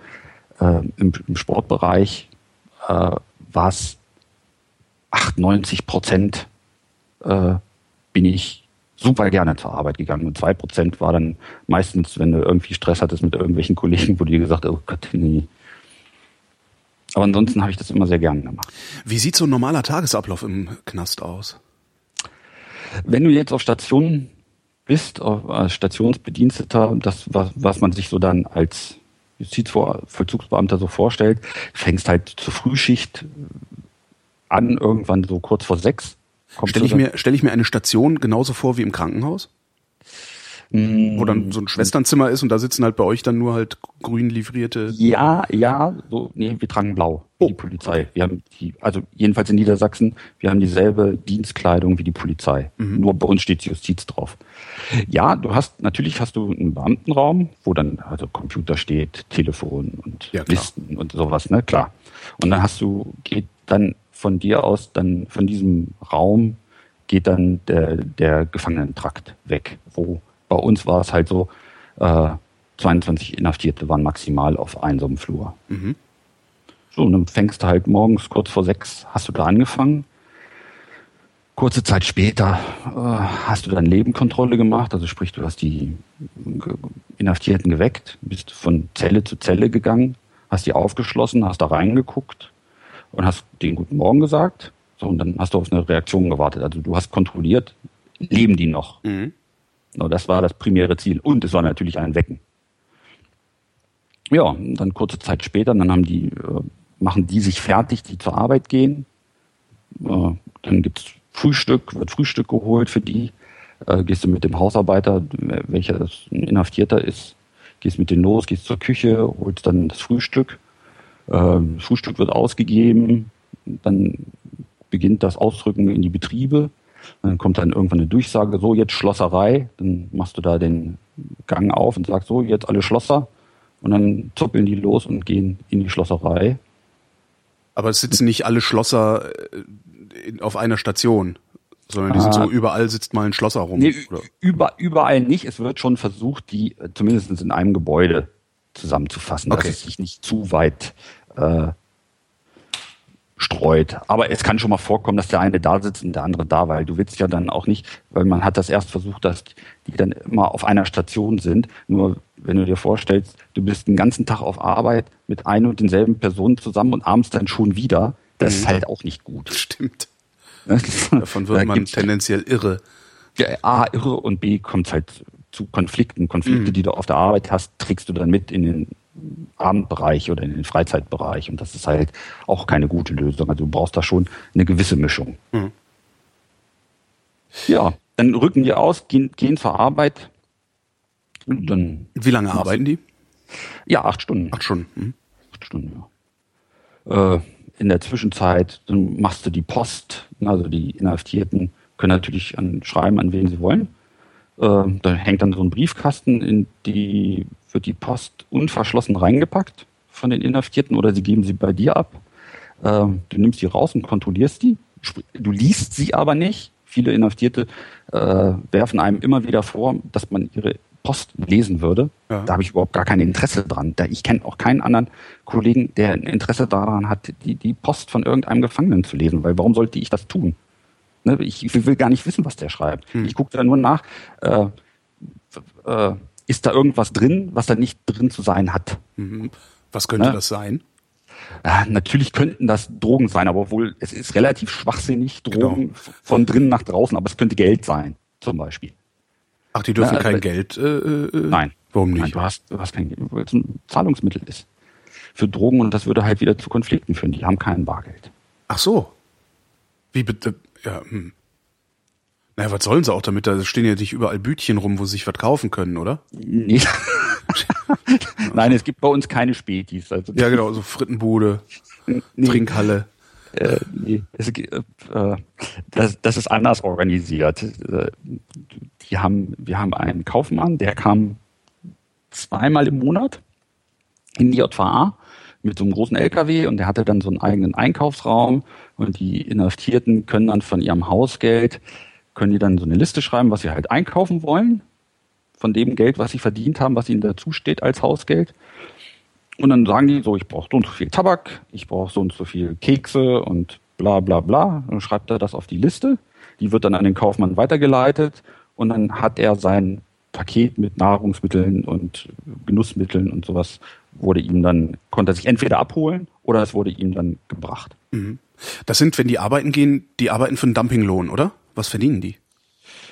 äh, im, im, Sportbereich, äh, war es 98 Prozent äh, bin ich super gerne zur Arbeit gegangen. Und zwei Prozent war dann meistens, wenn du irgendwie Stress hattest mit irgendwelchen Kollegen, wo du dir gesagt hast, oh Gott, nee. Aber ansonsten habe ich das immer sehr gerne gemacht. Wie sieht so ein normaler Tagesablauf im Knast aus? Wenn du jetzt auf Station bist, als Stationsbediensteter, das, was, was man sich so dann als Justizvollzugsbeamter so vorstellt, fängst halt zur Frühschicht an, irgendwann so kurz vor sechs. Stelle ich, mir, stell ich mir eine Station genauso vor wie im Krankenhaus? Wo dann so ein Schwesternzimmer ist und da sitzen halt bei euch dann nur halt grün livrierte. Ja, ja, so, nee, wir tragen blau, wie oh. die Polizei. Wir haben die, also jedenfalls in Niedersachsen, wir haben dieselbe Dienstkleidung wie die Polizei. Mhm. Nur bei uns steht Justiz drauf. Ja, du hast, natürlich hast du einen Beamtenraum, wo dann also Computer steht, Telefon und ja, Listen und sowas, ne, klar. Und dann hast du, geht dann von dir aus, dann von diesem Raum geht dann der, der Gefangenentrakt weg, wo bei uns war es halt so, äh, 22 Inhaftierte waren maximal auf einem Flur. Mhm. So, und dann fängst du halt morgens kurz vor sechs, hast du da angefangen. Kurze Zeit später äh, hast du dann Lebenkontrolle gemacht, also sprich, du hast die Inhaftierten geweckt, bist von Zelle zu Zelle gegangen, hast die aufgeschlossen, hast da reingeguckt und hast den guten Morgen gesagt. So, und dann hast du auf eine Reaktion gewartet. Also du hast kontrolliert, leben die noch? Mhm. No, das war das primäre Ziel. Und es war natürlich ein Wecken. Ja, dann kurze Zeit später, dann haben die, äh, machen die sich fertig, die zur Arbeit gehen. Äh, dann gibt's Frühstück, wird Frühstück geholt für die. Äh, gehst du mit dem Hausarbeiter, welcher das ein Inhaftierter ist, gehst mit denen los, gehst zur Küche, holst dann das Frühstück. Äh, Frühstück wird ausgegeben, dann beginnt das Ausdrücken in die Betriebe. Dann kommt dann irgendwann eine Durchsage, so jetzt Schlosserei. Dann machst du da den Gang auf und sagst so, jetzt alle Schlosser. Und dann zuppeln die los und gehen in die Schlosserei. Aber es sitzen nicht alle Schlosser äh, auf einer Station, sondern die sind so, überall sitzt mal ein Schlosser rum. Nee, über, überall nicht. Es wird schon versucht, die äh, zumindest in einem Gebäude zusammenzufassen, okay. dass es sich nicht zu weit äh, streut. Aber es kann schon mal vorkommen, dass der eine da sitzt und der andere da, weil du willst ja dann auch nicht, weil man hat das erst versucht, dass die dann immer auf einer Station sind. Nur wenn du dir vorstellst, du bist den ganzen Tag auf Arbeit mit ein und denselben Personen zusammen und abends dann schon wieder, das mhm. ist halt auch nicht gut. Stimmt. Davon wird man tendenziell irre. Ja, A, irre und B, kommt halt zu Konflikten. Konflikte, mhm. die du auf der Arbeit hast, trägst du dann mit in den Abendbereich oder in den Freizeitbereich. Und das ist halt auch keine gute Lösung. Also du brauchst da schon eine gewisse Mischung. Mhm. Ja, dann rücken die aus, gehen, gehen zur Arbeit. dann Wie lange arbeiten die? Ja, acht Stunden. Acht Stunden. Mhm. Acht Stunden, ja. Äh, in der Zwischenzeit dann machst du die Post. Also die Inhaftierten können natürlich an, schreiben, an wen sie wollen. Äh, da hängt dann so ein Briefkasten, in die wird die Post unverschlossen reingepackt von den Inhaftierten oder sie geben sie bei dir ab. Äh, du nimmst die raus und kontrollierst die. Du liest sie aber nicht. Viele Inhaftierte äh, werfen einem immer wieder vor, dass man ihre Post lesen würde. Ja. Da habe ich überhaupt gar kein Interesse dran. Da, ich kenne auch keinen anderen Kollegen, der ein Interesse daran hat, die, die Post von irgendeinem Gefangenen zu lesen, weil warum sollte ich das tun? Ne, ich will gar nicht wissen, was der schreibt. Hm. Ich gucke da nur nach, äh, äh, ist da irgendwas drin, was da nicht drin zu sein hat. Mhm. Was könnte ne? das sein? Ja, natürlich könnten das Drogen sein, aber wohl, es ist relativ schwachsinnig, Drogen genau. von drinnen nach draußen, aber es könnte Geld sein, zum Beispiel. Ach, die dürfen ja, kein Geld? Äh, äh, nein. Warum nicht? Nein, du hast, du hast kein Geld, weil es ein Zahlungsmittel ist. Für Drogen und das würde halt wieder zu Konflikten führen. Die haben kein Bargeld. Ach so. Wie bitte? Ja, hm. Naja, was sollen sie auch damit? Da stehen ja nicht überall Bütchen rum, wo sie sich was kaufen können, oder? Nee. Nein, es gibt bei uns keine Spätis. Also ja, genau, so Frittenbude, nee. Trinkhalle. Äh, nee, es, äh, das, das ist anders organisiert. Äh, die haben, wir haben einen Kaufmann, der kam zweimal im Monat in die JVA mit so einem großen LKW und der hatte dann so einen eigenen Einkaufsraum und die Inhaftierten können dann von ihrem Hausgeld, können die dann so eine Liste schreiben, was sie halt einkaufen wollen, von dem Geld, was sie verdient haben, was ihnen dazu steht als Hausgeld. Und dann sagen die so, ich brauche so und so viel Tabak, ich brauche so und so viel Kekse und bla bla bla. Dann schreibt er das auf die Liste. Die wird dann an den Kaufmann weitergeleitet und dann hat er sein Paket mit Nahrungsmitteln und Genussmitteln und sowas wurde ihm dann, konnte er sich entweder abholen oder es wurde ihm dann gebracht. Mhm. Das sind, wenn die arbeiten gehen, die arbeiten für einen Dumpinglohn, oder? Was verdienen die?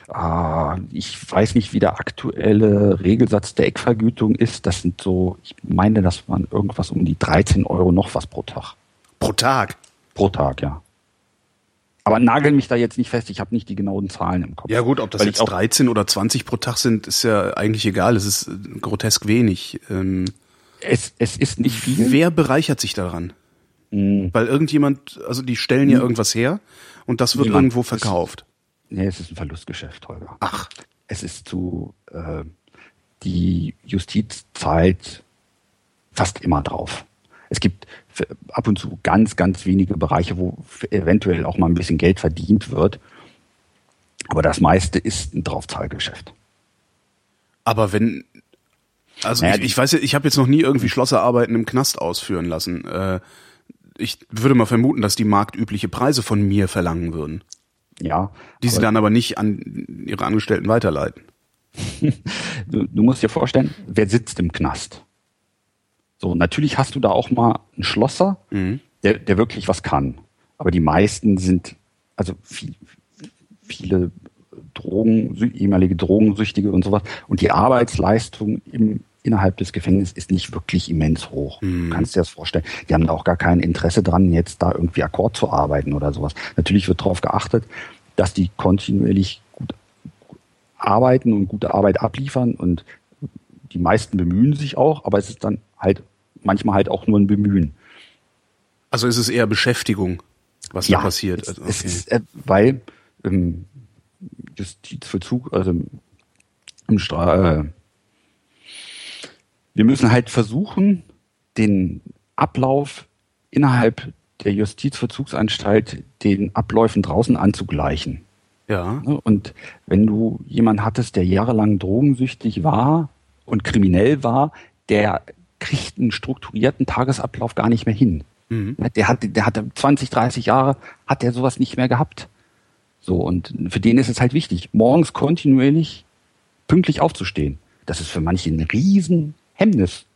Ah, ich weiß nicht, wie der aktuelle Regelsatz der Eckvergütung ist. Das sind so, ich meine, das waren irgendwas um die 13 Euro noch was pro Tag. Pro Tag? Pro Tag, ja. Aber nagel mich da jetzt nicht fest, ich habe nicht die genauen Zahlen im Kopf. Ja gut, ob das jetzt 13 oder 20 pro Tag sind, ist ja eigentlich egal. Es ist grotesk wenig. Ähm es, es ist nicht viel. Wer bereichert sich daran? Mhm. Weil irgendjemand, also die stellen ja mhm. irgendwas her und das wird Niemand. irgendwo verkauft. Nee, es ist ein Verlustgeschäft, Holger. Ach. Es ist zu, äh, die Justiz zahlt fast immer drauf. Es gibt ab und zu ganz, ganz wenige Bereiche, wo eventuell auch mal ein bisschen Geld verdient wird. Aber das meiste ist ein Draufzahlgeschäft. Aber wenn also naja, ich, ich weiß, ich habe jetzt noch nie irgendwie Schlosserarbeiten im Knast ausführen lassen. Äh, ich würde mal vermuten, dass die marktübliche Preise von mir verlangen würden. Ja. Die sie dann aber nicht an ihre Angestellten weiterleiten. du, du musst dir vorstellen, wer sitzt im Knast? So, natürlich hast du da auch mal einen Schlosser, mhm. der, der wirklich was kann. Aber die meisten sind, also viel, viele Drogen, ehemalige Drogensüchtige und sowas. Und die Arbeitsleistung im, innerhalb des Gefängnisses ist nicht wirklich immens hoch. Mhm. Du kannst dir das vorstellen. Die haben da auch gar kein Interesse dran, jetzt da irgendwie Akkord zu arbeiten oder sowas. Natürlich wird darauf geachtet, dass die kontinuierlich gut arbeiten und gute Arbeit abliefern und die meisten bemühen sich auch, aber es ist dann halt manchmal halt auch nur ein Bemühen. Also ist es eher Beschäftigung, was ja, da passiert. Es, okay. es ist, äh, weil ähm, Justizvollzug, also im Stra äh, wir müssen halt versuchen, den Ablauf innerhalb der Justizvollzugsanstalt den Abläufen draußen anzugleichen. Ja. Und wenn du jemanden hattest, der jahrelang drogensüchtig war und kriminell war, der kriegt einen strukturierten Tagesablauf gar nicht mehr hin. Mhm. Der hat, der hatte 20, 30 Jahre, hat der sowas nicht mehr gehabt. So, und für den ist es halt wichtig, morgens kontinuierlich pünktlich aufzustehen. Das ist für manche ein Riesenhemmnis.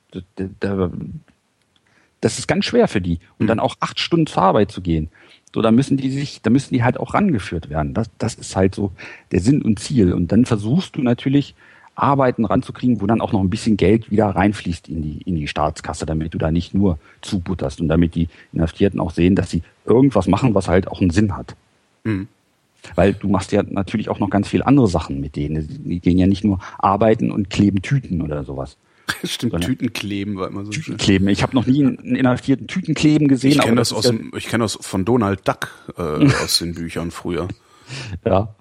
Das ist ganz schwer für die. Und dann auch acht Stunden zur Arbeit zu gehen. So, da müssen die sich, da müssen die halt auch rangeführt werden. Das, das ist halt so der Sinn und Ziel. Und dann versuchst du natürlich, Arbeiten ranzukriegen, wo dann auch noch ein bisschen Geld wieder reinfließt in die, in die Staatskasse, damit du da nicht nur zubutterst und damit die Inhaftierten auch sehen, dass sie irgendwas machen, was halt auch einen Sinn hat. Mhm. Weil du machst ja natürlich auch noch ganz viel andere Sachen mit denen. Die gehen ja nicht nur arbeiten und kleben Tüten oder sowas. Stimmt, Tütenkleben war immer so Tütenkleben. Ich habe noch nie einen inhaftierten Tütenkleben gesehen. Ich kenne das, aus dem, ich kenn das von Donald Duck äh, aus den Büchern früher. Ja,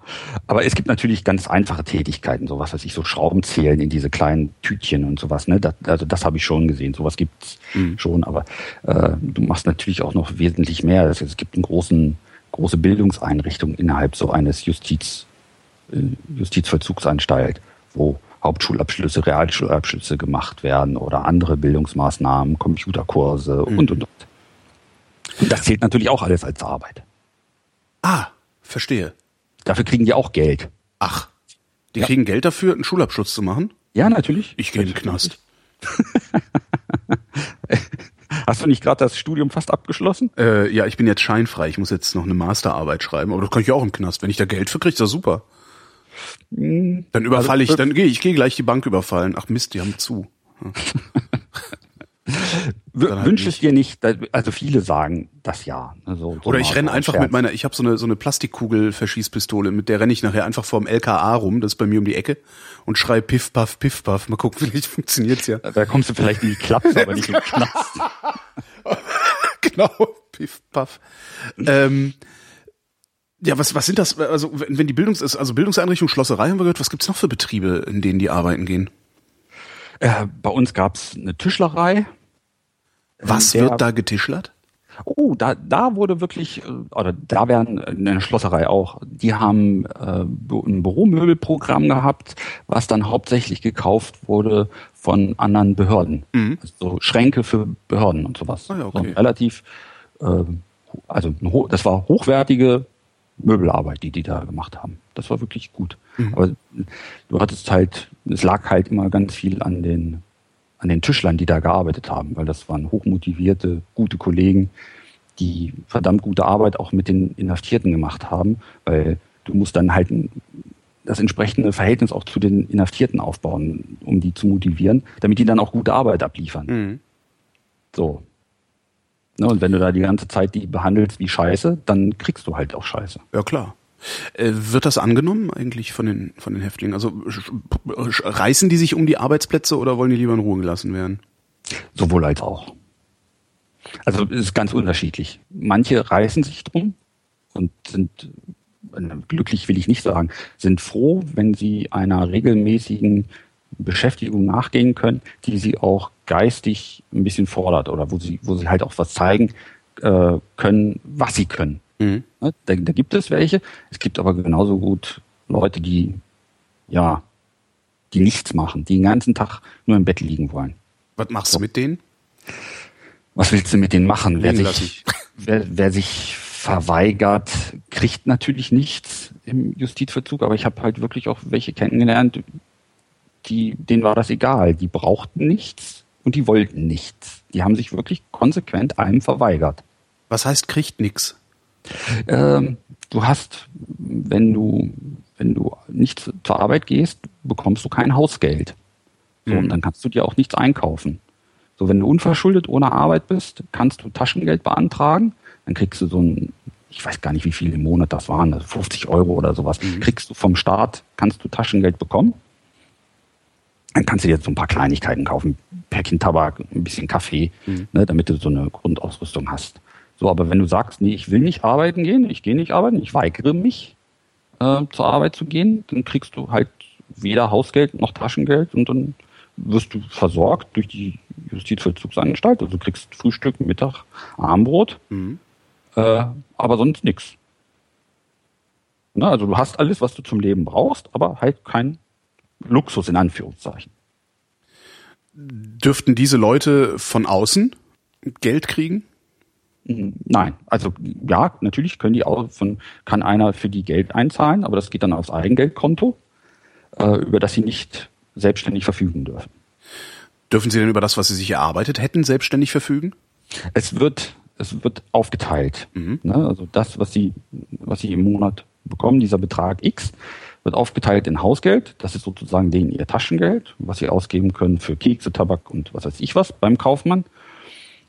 aber es gibt natürlich ganz einfache Tätigkeiten, sowas, was ich so Schrauben zählen in diese kleinen Tütchen und sowas. Ne, das, also das habe ich schon gesehen. Sowas gibt's mhm. schon, aber äh, du machst natürlich auch noch wesentlich mehr. Es, es gibt einen großen große Bildungseinrichtung innerhalb so eines Justiz, äh, Justizvollzugsanstalt, wo Hauptschulabschlüsse, Realschulabschlüsse gemacht werden oder andere Bildungsmaßnahmen, Computerkurse mhm. und, und, und. Und das zählt natürlich auch alles als Arbeit. Ah, verstehe. Dafür kriegen die auch Geld. Ach, die ja. kriegen Geld dafür, einen Schulabschluss zu machen? Ja, natürlich. Ich gehe in den Knast. Hast du nicht gerade das Studium fast abgeschlossen? Äh, ja, ich bin jetzt scheinfrei. Ich muss jetzt noch eine Masterarbeit schreiben. Aber das kann ich auch im Knast. Wenn ich da Geld für kriege, ist das super. Dann überfalle also, ich, dann gehe ich gehe gleich die Bank überfallen. Ach Mist, die haben zu. halt wünsche es dir nicht, also viele sagen das ja. Also, so Oder ich renne einfach Scherz. mit meiner, ich habe so eine so eine Plastikkugel-Verschießpistole, mit der renne ich nachher einfach vorm LKA rum, das ist bei mir um die Ecke, und schrei Piff, Puff, Piff, Puff. Mal gucken, vielleicht funktioniert's ja. Da kommst du vielleicht in die Klappe, aber nicht in den Knast. genau, Piff, Puff. ähm, ja, was, was sind das, also wenn die Bildungs, also Bildungseinrichtung, Schlosserei haben wir gehört, was gibt's noch für Betriebe, in denen die arbeiten gehen? Äh, bei uns gab's eine Tischlerei. Was wird da getischlert? Oh, da, da wurde wirklich, äh, oder da werden eine Schlosserei auch, die haben äh, ein Büromöbelprogramm gehabt, was dann hauptsächlich gekauft wurde von anderen Behörden. Mhm. Also Schränke für Behörden und sowas. Ah, ja, okay. so relativ, äh, also das war hochwertige Möbelarbeit, die die da gemacht haben. Das war wirklich gut. Mhm. Aber du hattest halt, es lag halt immer ganz viel an den an den Tischlern, die da gearbeitet haben, weil das waren hochmotivierte, gute Kollegen, die verdammt gute Arbeit auch mit den Inhaftierten gemacht haben, weil du musst dann halt das entsprechende Verhältnis auch zu den Inhaftierten aufbauen, um die zu motivieren, damit die dann auch gute Arbeit abliefern. Mhm. So. Ne, und wenn du da die ganze Zeit die behandelst wie Scheiße, dann kriegst du halt auch Scheiße. Ja, klar. Äh, wird das angenommen eigentlich von den, von den Häftlingen? Also reißen die sich um die Arbeitsplätze oder wollen die lieber in Ruhe gelassen werden? Sowohl als auch. Also es ist ganz unterschiedlich. Manche reißen sich drum und sind glücklich will ich nicht sagen, sind froh, wenn sie einer regelmäßigen Beschäftigung nachgehen können, die sie auch geistig ein bisschen fordert oder wo sie, wo sie halt auch was zeigen äh, können, was sie können. Mhm. Ne, da, da gibt es welche. Es gibt aber genauso gut Leute, die, ja, die nichts machen, die den ganzen Tag nur im Bett liegen wollen. Was machst so. du mit denen? Was willst du mit denen machen? Wer sich, wer, wer sich verweigert, kriegt natürlich nichts im Justizverzug, aber ich habe halt wirklich auch welche kennengelernt, die, denen war das egal. Die brauchten nichts und die wollten nichts. Die haben sich wirklich konsequent einem verweigert. Was heißt kriegt nichts? Ähm, du hast, wenn du, wenn du nicht zur Arbeit gehst, bekommst du kein Hausgeld. So, mhm. und dann kannst du dir auch nichts einkaufen. So, wenn du unverschuldet ohne Arbeit bist, kannst du Taschengeld beantragen. Dann kriegst du so ein, ich weiß gar nicht, wie viel im Monat das waren, also 50 Euro oder sowas. Mhm. Kriegst du vom Staat, kannst du Taschengeld bekommen. Dann kannst du dir jetzt so ein paar Kleinigkeiten kaufen, Päckchen Tabak, ein bisschen Kaffee, mhm. ne, damit du so eine Grundausrüstung hast. So, aber wenn du sagst, nee, ich will nicht arbeiten gehen, ich gehe nicht arbeiten, ich weigere mich, äh, zur Arbeit zu gehen, dann kriegst du halt weder Hausgeld noch Taschengeld und dann wirst du versorgt durch die Justizvollzugsanstalt. Also du kriegst Frühstück, Mittag, Armbrot, mhm. äh, aber sonst nichts. Also du hast alles, was du zum Leben brauchst, aber halt kein Luxus in Anführungszeichen. Dürften diese Leute von außen Geld kriegen? Nein, also ja, natürlich können die auch von, kann einer für die Geld einzahlen, aber das geht dann aufs Eigengeldkonto, äh, über das sie nicht selbstständig verfügen dürfen. Dürfen sie denn über das, was sie sich erarbeitet hätten, selbstständig verfügen? Es wird, es wird aufgeteilt. Mhm. Ne? Also das, was sie, was sie im Monat bekommen, dieser Betrag X, wird aufgeteilt in Hausgeld. Das ist sozusagen denen ihr Taschengeld, was sie ausgeben können für Kekse, Tabak und was weiß ich was beim Kaufmann.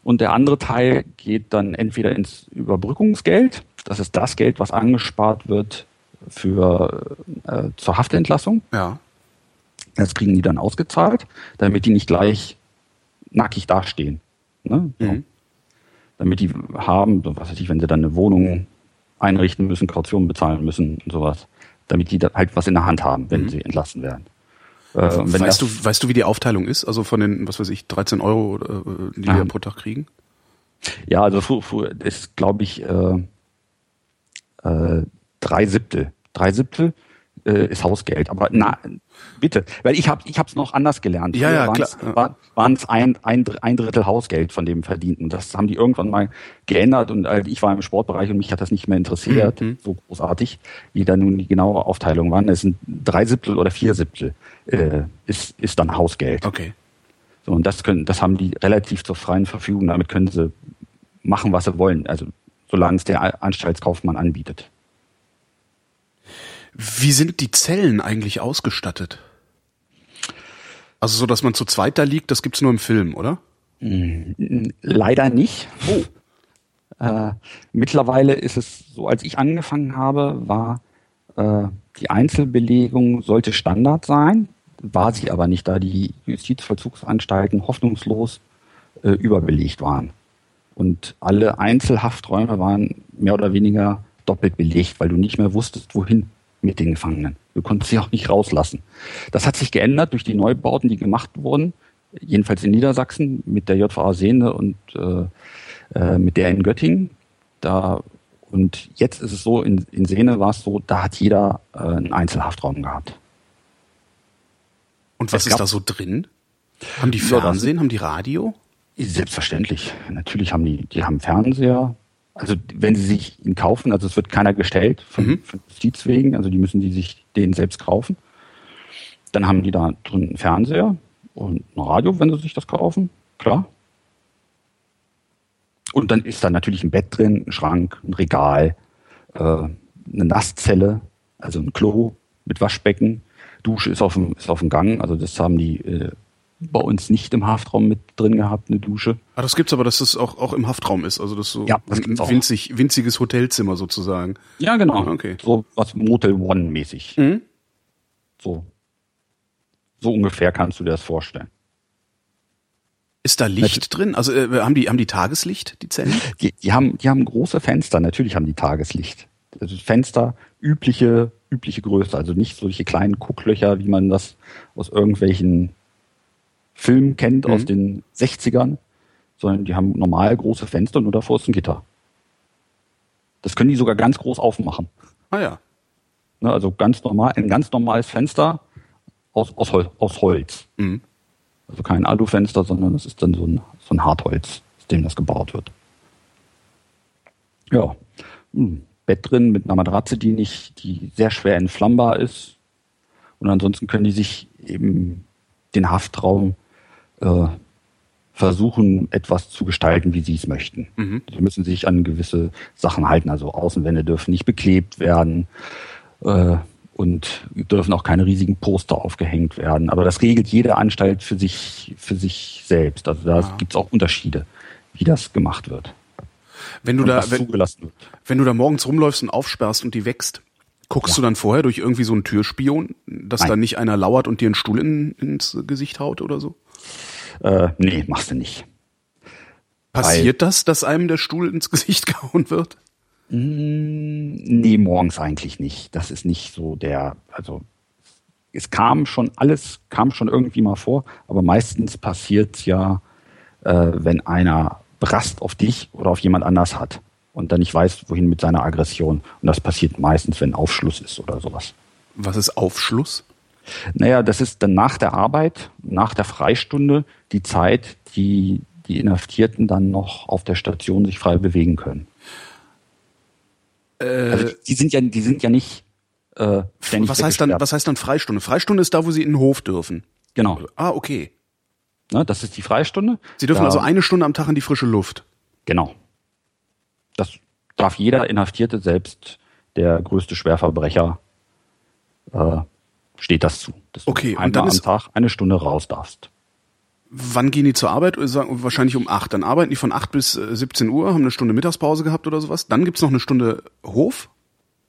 Und der andere Teil geht dann entweder ins Überbrückungsgeld. Das ist das Geld, was angespart wird für äh, zur Haftentlassung. Ja. Das kriegen die dann ausgezahlt, damit die nicht gleich nackig dastehen. Ne? Mhm. Damit die haben, was weiß ich, wenn sie dann eine Wohnung einrichten müssen, Kaution bezahlen müssen und sowas, damit die halt was in der Hand haben, wenn mhm. sie entlassen werden. Äh, weißt, du, weißt du, wie die Aufteilung ist? Also von den, was weiß ich, 13 Euro, äh, die wir pro Tag kriegen? Ja, also fu, fu, ist, glaube ich, äh, äh, drei Siebtel. Drei Siebtel äh, ist Hausgeld. Aber na, bitte, weil ich habe ich hab's noch anders gelernt. Ja, ja, waren's, klar. Waren es ein, ein, ein Drittel Hausgeld von dem Verdienten. Das haben die irgendwann mal geändert und äh, ich war im Sportbereich und mich hat das nicht mehr interessiert, mhm. so großartig, wie da nun die genaue Aufteilung waren. Es sind drei Siebtel oder vier Siebtel äh, ist, ist dann Hausgeld. Okay. So, und das können, das haben die relativ zur freien Verfügung. Damit können sie machen, was sie wollen. Also solange es der Anstaltskaufmann anbietet. Wie sind die Zellen eigentlich ausgestattet? Also so, dass man zu zweit da liegt, das gibt's nur im Film, oder? Leider nicht. Oh. Äh, mittlerweile ist es so, als ich angefangen habe, war äh, die Einzelbelegung sollte Standard sein, war sie aber nicht, da die Justizvollzugsanstalten hoffnungslos äh, überbelegt waren. Und alle Einzelhafträume waren mehr oder weniger doppelt belegt, weil du nicht mehr wusstest, wohin mit den Gefangenen. Du konntest sie auch nicht rauslassen. Das hat sich geändert durch die Neubauten, die gemacht wurden, jedenfalls in Niedersachsen mit der JVA Sehne und äh, äh, mit der in Göttingen. Da und jetzt ist es so, in, in Sehne war es so, da hat jeder äh, einen Einzelhaftraum gehabt. Und was es ist da so drin? Haben die Fernsehen, haben die Radio? Selbstverständlich. Natürlich haben die, die haben Fernseher. Also wenn sie sich ihn kaufen, also es wird keiner gestellt von, mhm. von Justiz wegen, also die müssen die sich den selbst kaufen. Dann haben die da drin einen Fernseher und ein Radio, wenn sie sich das kaufen, klar. Und dann ist da natürlich ein Bett drin, ein Schrank, ein Regal, äh, eine Nasszelle, also ein Klo mit Waschbecken. Dusche ist auf dem, ist auf dem Gang, also das haben die äh, bei uns nicht im Haftraum mit drin gehabt, eine Dusche. Ah, das gibt's aber, dass das auch, auch im Haftraum ist, also das so ja, das ein winzig, winziges Hotelzimmer sozusagen. Ja, genau. Ah, okay. So was Motel One mäßig. Mhm. So. So ungefähr kannst du dir das vorstellen. Ist da Licht drin? Also äh, haben die haben die Tageslicht die Zellen? Die, die haben die haben große Fenster. Natürlich haben die Tageslicht. Also Fenster übliche übliche Größe, also nicht solche kleinen Gucklöcher, wie man das aus irgendwelchen Filmen kennt mhm. aus den 60ern, sondern die haben normal große Fenster, nur davor ist ein Gitter. Das können die sogar ganz groß aufmachen. Ah ja. Ne, also ganz normal, ein ganz normales Fenster aus, aus, Hol aus Holz. Mhm. Also kein Alufenster, sondern es ist dann so ein, so ein Hartholz, aus dem das gebaut wird. Ja. Hm. Bett drin mit einer Matratze, die nicht, die sehr schwer entflammbar ist. Und ansonsten können die sich eben den Haftraum äh, versuchen, etwas zu gestalten, wie sie es möchten. Mhm. Sie müssen sich an gewisse Sachen halten. Also Außenwände dürfen nicht beklebt werden äh, und dürfen auch keine riesigen Poster aufgehängt werden. Aber das regelt jede Anstalt für sich, für sich selbst. Also da ja. gibt es auch Unterschiede, wie das gemacht wird. Wenn du da, wenn, wenn, du da morgens rumläufst und aufsperrst und die wächst, guckst ja. du dann vorher durch irgendwie so einen Türspion, dass Nein. da nicht einer lauert und dir einen Stuhl in, ins Gesicht haut oder so? Äh, nee, machst du nicht. Passiert Weil, das, dass einem der Stuhl ins Gesicht gehauen wird? Mm, nee, morgens eigentlich nicht. Das ist nicht so der, also es kam schon alles, kam schon irgendwie mal vor, aber meistens passiert ja, äh, wenn einer Brast auf dich oder auf jemand anders hat und dann nicht weiß, wohin mit seiner Aggression. Und das passiert meistens, wenn Aufschluss ist oder sowas. Was ist Aufschluss? Naja, das ist dann nach der Arbeit, nach der Freistunde die Zeit, die die Inhaftierten dann noch auf der Station sich frei bewegen können. Äh, also die, sind ja, die sind ja nicht äh, ständig was heißt dann, was heißt dann Freistunde? Freistunde ist da, wo sie in den Hof dürfen. Genau. Ah, okay. Ne, das ist die Freistunde. Sie dürfen da, also eine Stunde am Tag in die frische Luft. Genau. Das darf jeder Inhaftierte, selbst der größte Schwerverbrecher, äh, steht das zu. Dass okay, du einmal und dann am Tag eine Stunde raus darfst. Wann gehen die zur Arbeit? Wahrscheinlich um acht. Dann arbeiten die von acht bis 17 äh, Uhr, haben eine Stunde Mittagspause gehabt oder sowas. Dann gibt's noch eine Stunde Hof?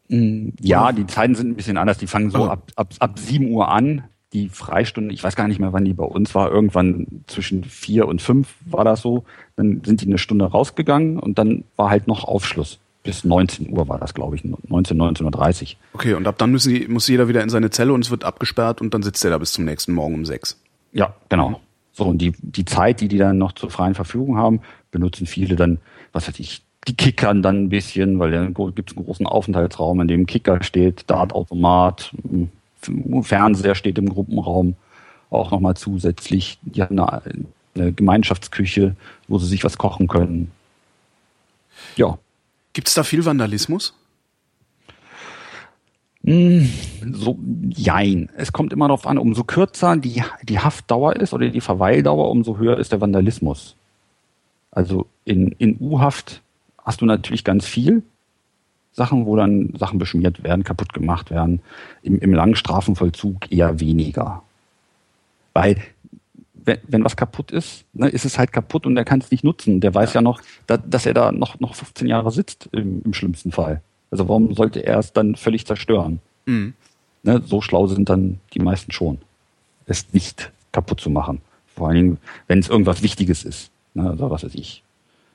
Mm, ja, die Zeiten sind ein bisschen anders. Die fangen so oh. ab, ab, ab 7 Uhr an. Die Freistunde, ich weiß gar nicht mehr, wann die bei uns war. Irgendwann zwischen vier und fünf war das so. Dann sind die eine Stunde rausgegangen und dann war halt noch Aufschluss bis 19 Uhr war das, glaube ich, 19, 19.30 Uhr. Okay, und ab dann müssen die, muss jeder wieder in seine Zelle und es wird abgesperrt und dann sitzt er da bis zum nächsten Morgen um sechs. Ja, genau. So, und die, die Zeit, die die dann noch zur freien Verfügung haben, benutzen viele dann, was weiß ich, die kickern dann ein bisschen, weil dann gibt es einen großen Aufenthaltsraum, in dem Kicker steht, Dartautomat, Fernseher steht im Gruppenraum, auch nochmal zusätzlich. Die haben eine, eine Gemeinschaftsküche, wo sie sich was kochen können. Ja. Gibt es da viel Vandalismus? Hm, so, jein. Es kommt immer darauf an, umso kürzer die, die Haftdauer ist oder die Verweildauer, umso höher ist der Vandalismus. Also in, in U-Haft hast du natürlich ganz viel Sachen, wo dann Sachen beschmiert werden, kaputt gemacht werden. Im, im Langstrafenvollzug eher weniger. Weil wenn, wenn was kaputt ist, ne, ist es halt kaputt und er kann es nicht nutzen. Der weiß ja, ja noch, da, dass er da noch, noch 15 Jahre sitzt im, im schlimmsten Fall. Also warum sollte er es dann völlig zerstören? Mhm. Ne, so schlau sind dann die meisten schon, es nicht kaputt zu machen. Vor allen Dingen, wenn es irgendwas Wichtiges ist. Ne, also was weiß ich.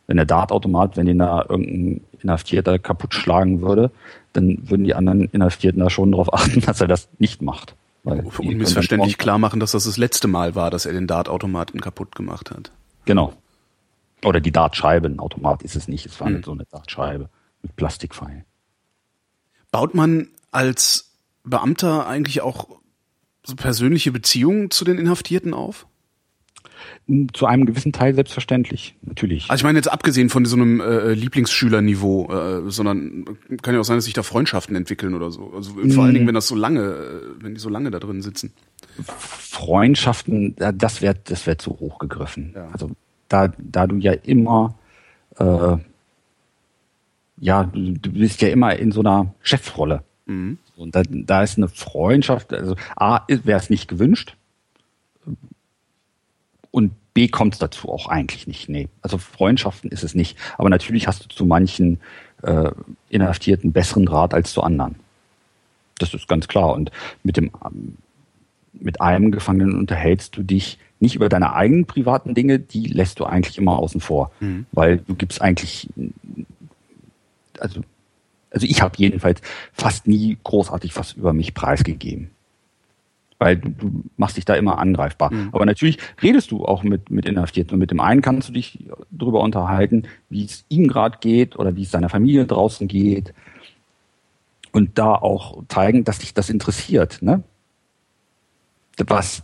Wenn der Dartautomat, wenn den da irgendein Inhaftierter kaputt schlagen würde, dann würden die anderen Inhaftierten da schon darauf achten, dass er das nicht macht. Weil und missverständlich klar machen, dass das das letzte Mal war, dass er den Dartautomaten kaputt gemacht hat. Genau. Oder die Dartscheibe. Ein Automat ist es nicht. Es war nicht so eine Dartscheibe mit Plastikpfeilen. Baut man als Beamter eigentlich auch so persönliche Beziehungen zu den Inhaftierten auf? Zu einem gewissen Teil selbstverständlich, natürlich. Also ich meine jetzt abgesehen von so einem äh, Lieblingsschülerniveau, äh, sondern kann ja auch sein, dass sich da Freundschaften entwickeln oder so. Also vor hm. allen Dingen, wenn das so lange, äh, wenn die so lange da drin sitzen. Freundschaften, das wäre das wär zu hoch gegriffen. Ja. Also da, da du ja immer äh, ja, du, du bist ja immer in so einer Chefrolle. Mhm. Und da, da ist eine Freundschaft, also A, wäre es nicht gewünscht. Und B kommt dazu auch eigentlich nicht. Nee. Also Freundschaften ist es nicht. Aber natürlich hast du zu manchen äh, Inhaftierten besseren Draht als zu anderen. Das ist ganz klar. Und mit dem mit einem Gefangenen unterhältst du dich nicht über deine eigenen privaten Dinge, die lässt du eigentlich immer außen vor. Mhm. Weil du gibst eigentlich, also, also ich habe jedenfalls fast nie großartig was über mich preisgegeben weil du, du machst dich da immer angreifbar. Mhm. Aber natürlich redest du auch mit, mit Inhaftierten und mit dem einen kannst du dich darüber unterhalten, wie es ihm gerade geht oder wie es seiner Familie draußen geht und da auch zeigen, dass dich das interessiert, ne? Was,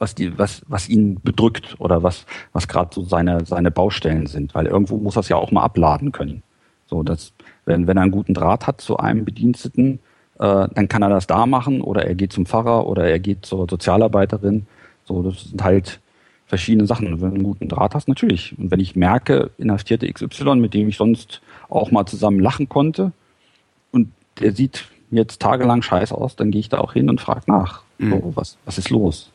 was, die, was, was ihn bedrückt oder was, was gerade so seine, seine Baustellen sind, weil irgendwo muss das ja auch mal abladen können. So, dass, wenn, wenn er einen guten Draht hat zu einem Bediensteten, äh, dann kann er das da machen oder er geht zum Pfarrer oder er geht zur Sozialarbeiterin. So, das sind halt verschiedene Sachen. Und wenn du einen guten Draht hast, natürlich. Und wenn ich merke, Inhaftierte XY, mit dem ich sonst auch mal zusammen lachen konnte, und der sieht jetzt tagelang scheiße aus, dann gehe ich da auch hin und frage nach. Mhm. So, was, was ist los?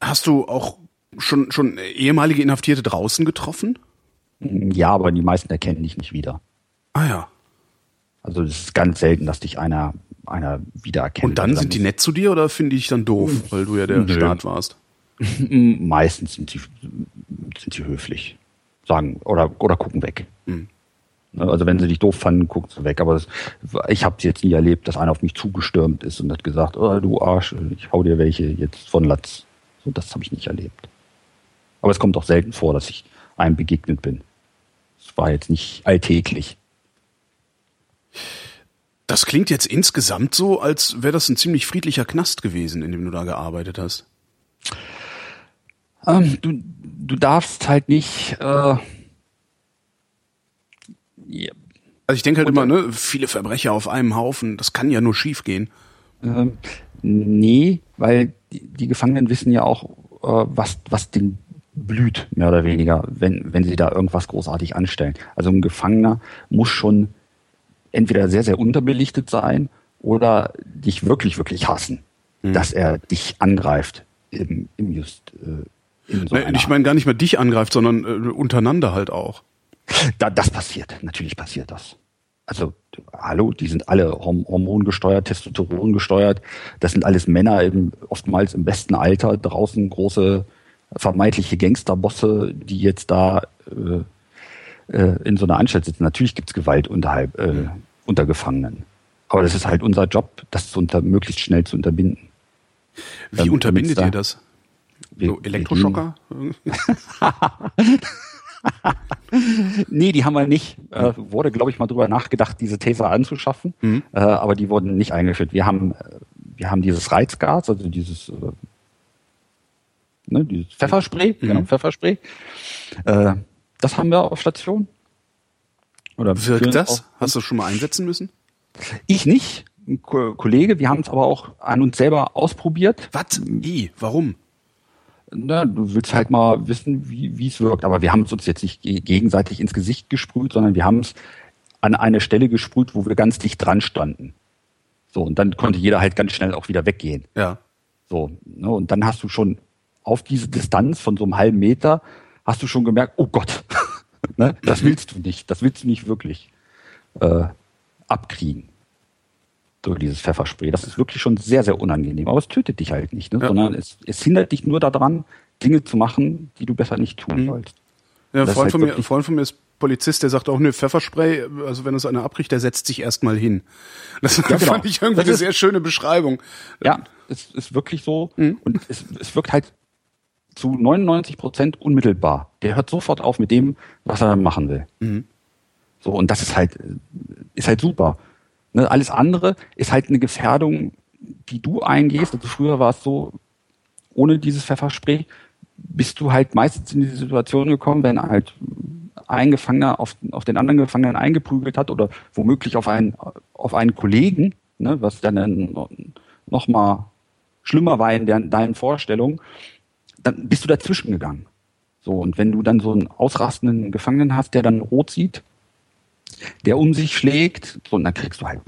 Hast du auch schon, schon ehemalige Inhaftierte draußen getroffen? Ja, aber die meisten erkennen dich nicht wieder. Ah ja. Also es ist ganz selten, dass dich einer, einer wiedererkennt. Und dann sind die nett zu dir oder finde ich dann doof, weil du ja der Nö. Staat warst? Meistens sind sie, sind sie höflich. Sagen, oder, oder gucken weg. Mhm. Also wenn sie dich doof fanden, gucken sie weg. Aber das, ich habe jetzt nie erlebt, dass einer auf mich zugestürmt ist und hat gesagt, oh, du Arsch, ich hau dir welche jetzt von Latz. So, das habe ich nicht erlebt. Aber es kommt auch selten vor, dass ich einem begegnet bin. Es war jetzt nicht alltäglich. Das klingt jetzt insgesamt so, als wäre das ein ziemlich friedlicher Knast gewesen, in dem du da gearbeitet hast. Ähm, du, du darfst halt nicht. Äh, yeah. Also ich denke halt Und, immer, ne, viele Verbrecher auf einem Haufen, das kann ja nur schief gehen. Ähm, nee, weil die, die, Gefangenen wissen ja auch, äh, was, was den blüht, mehr oder weniger, wenn, wenn sie da irgendwas großartig anstellen. Also ein Gefangener muss schon entweder sehr, sehr unterbelichtet sein oder dich wirklich, wirklich hassen, mhm. dass er dich angreift im, im Just. Äh, in so nee, ich meine gar nicht mehr dich angreift, sondern äh, untereinander halt auch. Da, das passiert, natürlich passiert das. Also, hallo, die sind alle hormongesteuert, Testosteron gesteuert. Das sind alles Männer, im, oftmals im besten Alter, draußen große vermeintliche Gangsterbosse, die jetzt da äh, äh, in so einer Anstalt sitzen. Natürlich gibt es Gewalt unterhalb, äh, unter Gefangenen. Aber das ist halt unser Job, das zu unter, möglichst schnell zu unterbinden. Wie ähm, unterbindet da, ihr das? So Elektroschocker? nee, die haben wir nicht. Äh, wurde, glaube ich, mal drüber nachgedacht, diese Taser anzuschaffen, mhm. äh, aber die wurden nicht eingeführt. Wir haben, äh, wir haben dieses Reizgas, also dieses, äh, ne, dieses Pfefferspray, mhm. genau, Pfefferspray. Das haben wir auf Station. Oder Wirkt das? Hast du schon mal einsetzen müssen? Ich nicht. Ein Kollege, wir haben es aber auch an uns selber ausprobiert. Was? I? Warum? Na, du willst halt mal wissen, wie es wirkt. Aber wir haben es uns jetzt nicht gegenseitig ins Gesicht gesprüht, sondern wir haben es an eine Stelle gesprüht, wo wir ganz dicht dran standen. So, und dann konnte jeder halt ganz schnell auch wieder weggehen. Ja. So, ne, und dann hast du schon auf diese Distanz von so einem halben Meter hast du schon gemerkt, oh Gott, ne, das willst du nicht, das willst du nicht wirklich äh, abkriegen durch dieses Pfefferspray. Das ist wirklich schon sehr, sehr unangenehm. Aber es tötet dich halt nicht, ne? Ja. sondern es, es hindert dich nur daran, Dinge zu machen, die du besser nicht tun mhm. sollst. Ja, ein Freund, halt von mir, ein Freund von mir ist Polizist, der sagt auch, ne, Pfefferspray, also wenn es einer abbricht, der setzt sich erstmal hin. Das ja, genau. fand ich irgendwie das eine sehr schöne Beschreibung. Ja, es ist wirklich so. Mhm. Und es, es wirkt halt zu 99 Prozent unmittelbar. Der hört sofort auf mit dem, was er machen will. Mhm. So, und das ist halt, ist halt super. Ne, alles andere ist halt eine Gefährdung, die du eingehst. Also früher war es so, ohne dieses Pfefferspray bist du halt meistens in diese Situation gekommen, wenn halt ein Gefangener auf, auf den anderen Gefangenen eingeprügelt hat oder womöglich auf einen, auf einen Kollegen, ne, was dann noch mal schlimmer war in deinen Vorstellungen, dann bist du dazwischen gegangen. So, und wenn du dann so einen ausrastenden Gefangenen hast, der dann rot sieht, der um sich schlägt, so, und dann kriegst du halt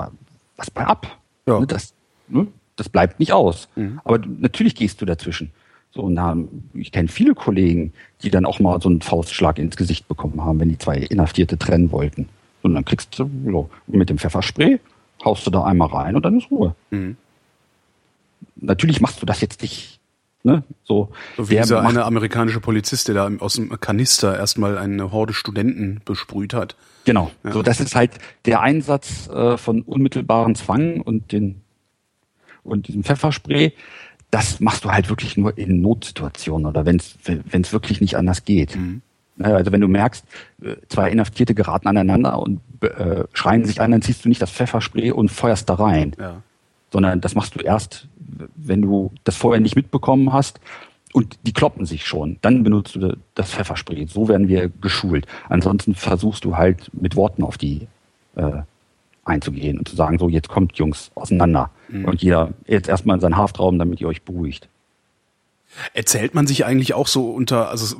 was bei ab. Ja. Ne, das, ne, das bleibt nicht aus. Mhm. Aber natürlich gehst du dazwischen. So, na, ich kenne viele Kollegen, die dann auch mal so einen Faustschlag ins Gesicht bekommen haben, wenn die zwei Inhaftierte trennen wollten. Und dann kriegst du so, mit dem Pfefferspray, haust du da einmal rein und dann ist Ruhe. Mhm. Natürlich machst du das jetzt nicht Ne? So, so wie dieser eine amerikanische Polizist, der da aus dem Kanister erstmal eine Horde Studenten besprüht hat. Genau. Ja. So, das ist halt der Einsatz äh, von unmittelbaren Zwang und den und diesem Pfefferspray. Das machst du halt wirklich nur in Notsituationen oder wenn es wirklich nicht anders geht. Mhm. Ne, also wenn du merkst, äh, zwei Inhaftierte geraten aneinander und äh, schreien sich an, dann ziehst du nicht das Pfefferspray und feuerst da rein. Ja. Sondern das machst du erst, wenn du das vorher nicht mitbekommen hast und die kloppen sich schon, dann benutzt du das Pfefferspray. So werden wir geschult. Ansonsten versuchst du halt mit Worten auf die äh, einzugehen und zu sagen, so jetzt kommt Jungs auseinander mhm. und jeder jetzt erstmal in seinen Haftraum, damit ihr euch beruhigt. Erzählt man sich eigentlich auch so unter, also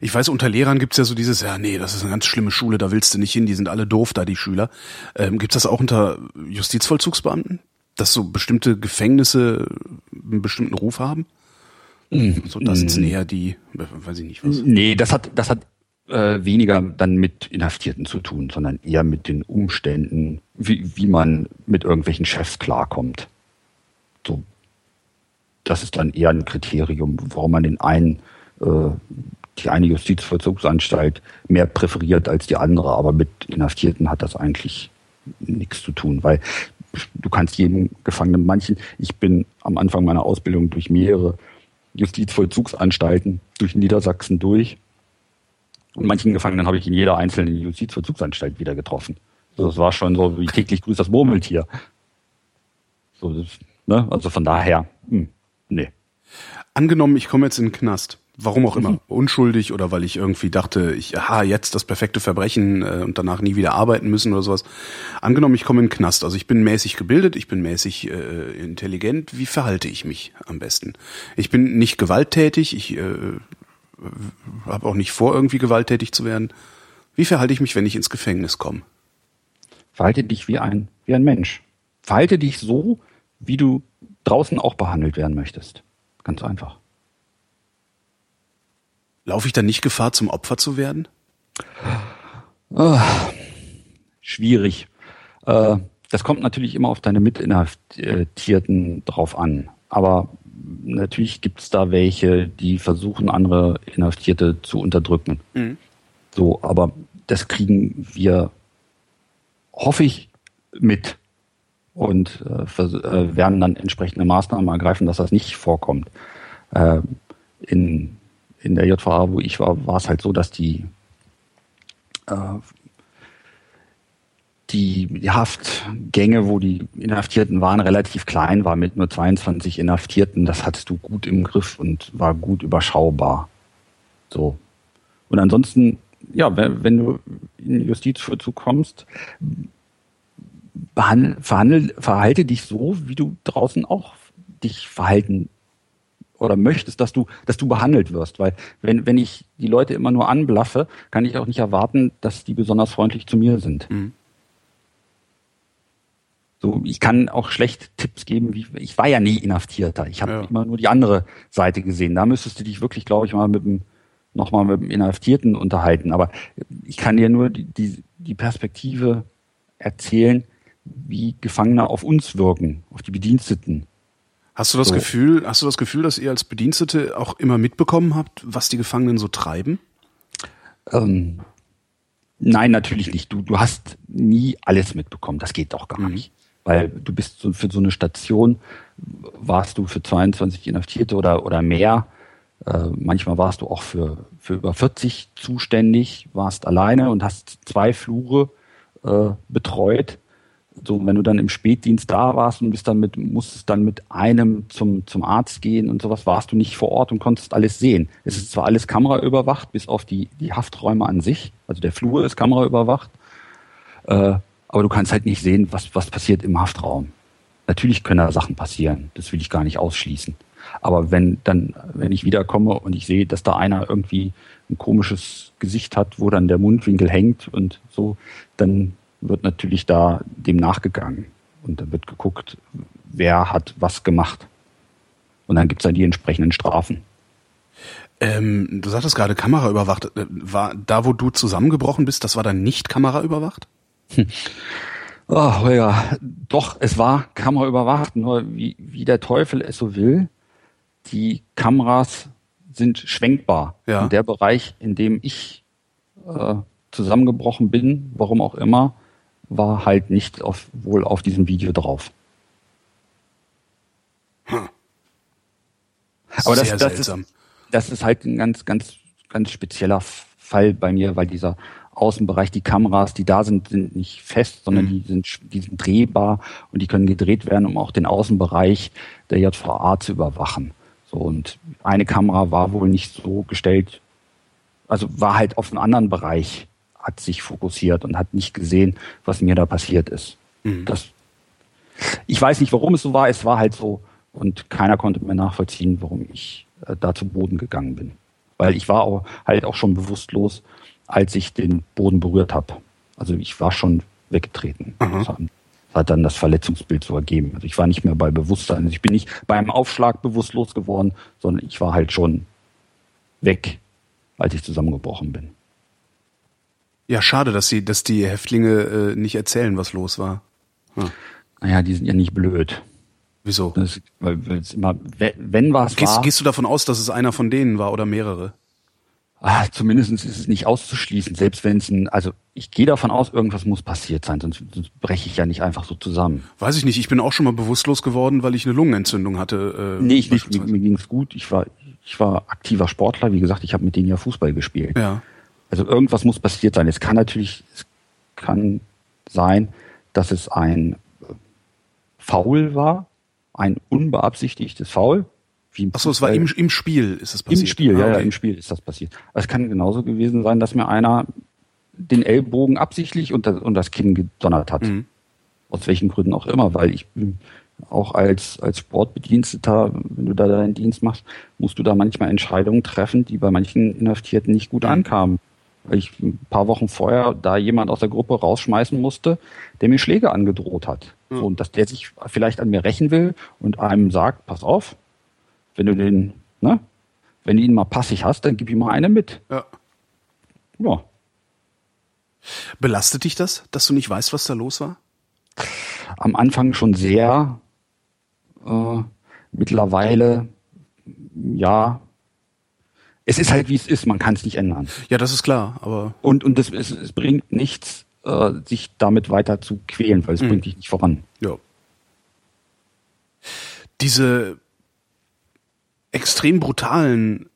ich weiß, unter Lehrern gibt's ja so dieses, ja, nee, das ist eine ganz schlimme Schule, da willst du nicht hin, die sind alle doof da, die Schüler. Ähm, gibt's das auch unter Justizvollzugsbeamten? Dass so bestimmte Gefängnisse einen bestimmten Ruf haben? Mhm. So, da sitzen eher die, weiß ich nicht was. Nee, das hat, das hat äh, weniger dann mit Inhaftierten zu tun, sondern eher mit den Umständen, wie, wie man mit irgendwelchen Chefs klarkommt. So, das ist dann eher ein Kriterium, warum man den einen, äh, die eine Justizvollzugsanstalt mehr präferiert als die andere, aber mit Inhaftierten hat das eigentlich nichts zu tun, weil du kannst jedem Gefangenen, manchen, ich bin am Anfang meiner Ausbildung durch mehrere Justizvollzugsanstalten durch Niedersachsen durch. Und manchen Gefangenen habe ich in jeder einzelnen Justizvollzugsanstalt wieder getroffen. Also das war schon so wie täglich grüßt das Murmeltier. So, das, ne? Also von daher, hm, nee. Angenommen, ich komme jetzt in den Knast warum auch immer, mhm. unschuldig oder weil ich irgendwie dachte, ich, aha, jetzt das perfekte Verbrechen äh, und danach nie wieder arbeiten müssen oder sowas. Angenommen, ich komme in den Knast, also ich bin mäßig gebildet, ich bin mäßig äh, intelligent, wie verhalte ich mich am besten? Ich bin nicht gewalttätig, ich äh, habe auch nicht vor, irgendwie gewalttätig zu werden. Wie verhalte ich mich, wenn ich ins Gefängnis komme? Verhalte dich wie ein, wie ein Mensch. Verhalte dich so, wie du draußen auch behandelt werden möchtest. Ganz einfach. Laufe ich dann nicht Gefahr, zum Opfer zu werden? Oh, schwierig. Äh, das kommt natürlich immer auf deine Mitinhaftierten drauf an. Aber natürlich gibt es da welche, die versuchen, andere Inhaftierte zu unterdrücken. Mhm. So, aber das kriegen wir, hoffe ich, mit und äh, äh werden dann entsprechende Maßnahmen ergreifen, dass das nicht vorkommt. Äh, in in der JVA, wo ich war, war es halt so, dass die, äh, die, Haftgänge, wo die Inhaftierten waren, relativ klein war mit nur 22 Inhaftierten. Das hattest du gut im Griff und war gut überschaubar. So. Und ansonsten, ja, wenn, du in Justizvollzug kommst, behandel, verhalte dich so, wie du draußen auch dich verhalten oder möchtest, dass du, dass du behandelt wirst. Weil wenn, wenn ich die Leute immer nur anblaffe, kann ich auch nicht erwarten, dass die besonders freundlich zu mir sind. Mhm. So, ich kann auch schlecht Tipps geben, wie ich war ja nie Inhaftierter. Ich habe ja. immer nur die andere Seite gesehen. Da müsstest du dich wirklich, glaube ich, mal mit dem nochmal mit dem Inhaftierten unterhalten. Aber ich kann dir nur die, die, die Perspektive erzählen, wie Gefangene auf uns wirken, auf die Bediensteten. Hast du das so. Gefühl, hast du das Gefühl, dass ihr als Bedienstete auch immer mitbekommen habt, was die Gefangenen so treiben? Ähm, nein, natürlich nicht. Du, du hast nie alles mitbekommen. Das geht doch gar mhm. nicht. Weil du bist so, für so eine Station, warst du für 22 Inhaftierte oder, oder mehr. Äh, manchmal warst du auch für, für über 40 zuständig, warst alleine und hast zwei Flure äh, betreut so, wenn du dann im Spätdienst da warst und bist dann mit, musstest dann mit einem zum, zum Arzt gehen und sowas, warst du nicht vor Ort und konntest alles sehen. Es ist zwar alles kameraüberwacht, bis auf die, die Hafträume an sich, also der Flur ist kameraüberwacht, äh, aber du kannst halt nicht sehen, was, was passiert im Haftraum. Natürlich können da Sachen passieren, das will ich gar nicht ausschließen. Aber wenn dann, wenn ich wiederkomme und ich sehe, dass da einer irgendwie ein komisches Gesicht hat, wo dann der Mundwinkel hängt und so, dann wird natürlich da dem nachgegangen. Und dann wird geguckt, wer hat was gemacht. Und dann gibt es dann die entsprechenden Strafen. Ähm, du sagtest gerade Kamera überwacht. Äh, war da, wo du zusammengebrochen bist, das war dann nicht Kamera überwacht? Hm. Oh ja, doch, es war Kamera überwacht, nur wie, wie der Teufel es so will, die Kameras sind schwenkbar. Ja. Und der Bereich, in dem ich äh, zusammengebrochen bin, warum auch immer, war halt nicht auf, wohl auf diesem Video drauf. Hm. Aber das, das, ist, das ist halt ein ganz, ganz, ganz spezieller Fall bei mir, weil dieser Außenbereich, die Kameras, die da sind, sind nicht fest, sondern mhm. die, sind, die sind drehbar und die können gedreht werden, um auch den Außenbereich der JVA zu überwachen. So, und eine Kamera war wohl nicht so gestellt, also war halt auf einen anderen Bereich hat sich fokussiert und hat nicht gesehen, was mir da passiert ist. Mhm. Das, ich weiß nicht, warum es so war, es war halt so und keiner konnte mir nachvollziehen, warum ich äh, da zu Boden gegangen bin. Weil ich war auch, halt auch schon bewusstlos, als ich den Boden berührt habe. Also ich war schon weggetreten. Das hat dann das Verletzungsbild so ergeben. Also ich war nicht mehr bei Bewusstsein. Also ich bin nicht beim Aufschlag bewusstlos geworden, sondern ich war halt schon weg, als ich zusammengebrochen bin. Ja, schade, dass sie, dass die Häftlinge äh, nicht erzählen, was los war. Hm. Naja, die sind ja nicht blöd. Wieso? Das, weil, es immer, wenn was gehst, war. Gehst du davon aus, dass es einer von denen war oder mehrere? Ah, zumindest ist es nicht auszuschließen, selbst wenn es ein, also ich gehe davon aus, irgendwas muss passiert sein, sonst, sonst breche ich ja nicht einfach so zusammen. Weiß ich nicht, ich bin auch schon mal bewusstlos geworden, weil ich eine Lungenentzündung hatte. Äh, nee, ich nicht, mir, mir ging's gut. Ich war, ich war aktiver Sportler, wie gesagt, ich habe mit denen ja Fußball gespielt. Ja. Also irgendwas muss passiert sein. Es kann natürlich, es kann sein, dass es ein äh, Foul war, ein unbeabsichtigtes Foul. Achso, es war im, im Spiel ist es passiert. Im Spiel, ah, okay. ja, im Spiel ist das passiert. Es kann genauso gewesen sein, dass mir einer den Ellbogen absichtlich und das, und das Kinn gedonnert hat. Mhm. Aus welchen Gründen auch immer, weil ich bin auch als, als Sportbediensteter, wenn du da deinen Dienst machst, musst du da manchmal Entscheidungen treffen, die bei manchen Inhaftierten nicht gut mhm. ankamen ich ein paar Wochen vorher da jemand aus der Gruppe rausschmeißen musste, der mir Schläge angedroht hat. Mhm. So, und dass der sich vielleicht an mir rächen will und einem sagt, pass auf, wenn du den, ne, wenn du ihn mal passig hast, dann gib ihm mal eine mit. Ja. Ja. Belastet dich das, dass du nicht weißt, was da los war? Am Anfang schon sehr. Äh, mittlerweile, ja, es ist halt wie es ist, man kann es nicht ändern. Ja, das ist klar, aber. Und, und das, es, es bringt nichts, äh, sich damit weiter zu quälen, weil es mhm. bringt dich nicht voran. Ja. Diese extrem brutalen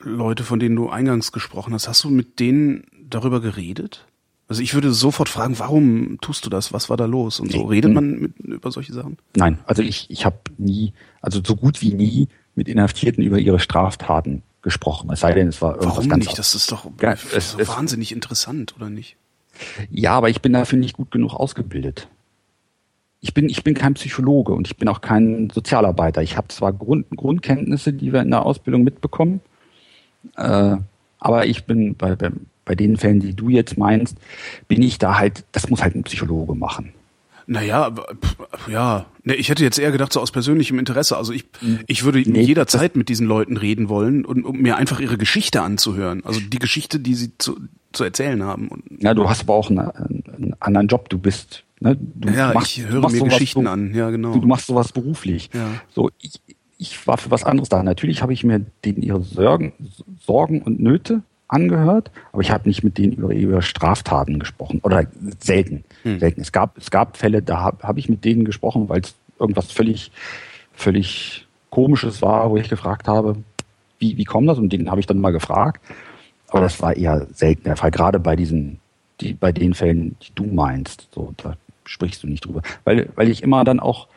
Leute, von denen du eingangs gesprochen hast, hast du mit denen darüber geredet? Also ich würde sofort fragen, warum tust du das? Was war da los? Und so redet man mit, über solche Sachen? Nein, also ich, ich habe nie, also so gut wie nie mit Inhaftierten über ihre Straftaten gesprochen. Es sei denn, es war irgendwas Warum ganz nicht? Das ist doch ja, es, es, wahnsinnig interessant, oder nicht? Ja, aber ich bin dafür nicht gut genug ausgebildet. Ich bin, ich bin kein Psychologe und ich bin auch kein Sozialarbeiter. Ich habe zwar Grund, Grundkenntnisse, die wir in der Ausbildung mitbekommen, äh, aber ich bin bei, bei, bei den Fällen, die du jetzt meinst, bin ich da halt, das muss halt ein Psychologe machen. Naja, ja, ne, ich hätte jetzt eher gedacht, so aus persönlichem Interesse. Also ich, hm. ich würde nee, jederzeit mit diesen Leuten reden wollen und um mir einfach ihre Geschichte anzuhören. Also die Geschichte, die sie zu, zu erzählen haben. ja, du hast aber auch einen, einen anderen Job. Du bist, ne, du ja, machst, ich höre machst mir Geschichten so, an. Ja, genau. Du, du, machst sowas beruflich. Ja. So, ich, ich war für was anderes da. Natürlich habe ich mir denen ihre Sorgen, Sorgen und Nöte angehört, aber ich habe nicht mit denen über, über Straftaten gesprochen oder selten. Hm. selten. Es gab es gab Fälle, da habe hab ich mit denen gesprochen, weil es irgendwas völlig völlig komisches war, wo ich gefragt habe, wie wie kommt das und den habe ich dann mal gefragt, aber das war eher selten der Fall, gerade bei diesen die bei den Fällen, die du meinst, so da sprichst du nicht drüber, weil weil ich immer dann auch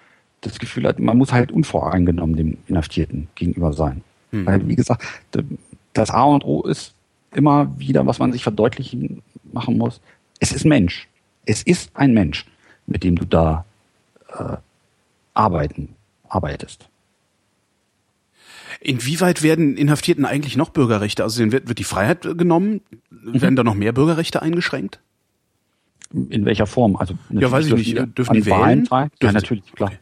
das Gefühl hatte, man muss halt unvoreingenommen dem Inhaftierten gegenüber sein. Hm. Weil, wie gesagt, das A und O ist immer wieder, was man sich verdeutlichen machen muss. Es ist Mensch. Es ist ein Mensch, mit dem du da äh, arbeiten, arbeitest. Inwieweit werden Inhaftierten eigentlich noch Bürgerrechte? Also denen wird, wird die Freiheit genommen? Mhm. Werden da noch mehr Bürgerrechte eingeschränkt? In welcher Form? Also ja, weiß ich nicht. Die, dürfen die wählen? Teil? Ja, natürlich, klar. Okay.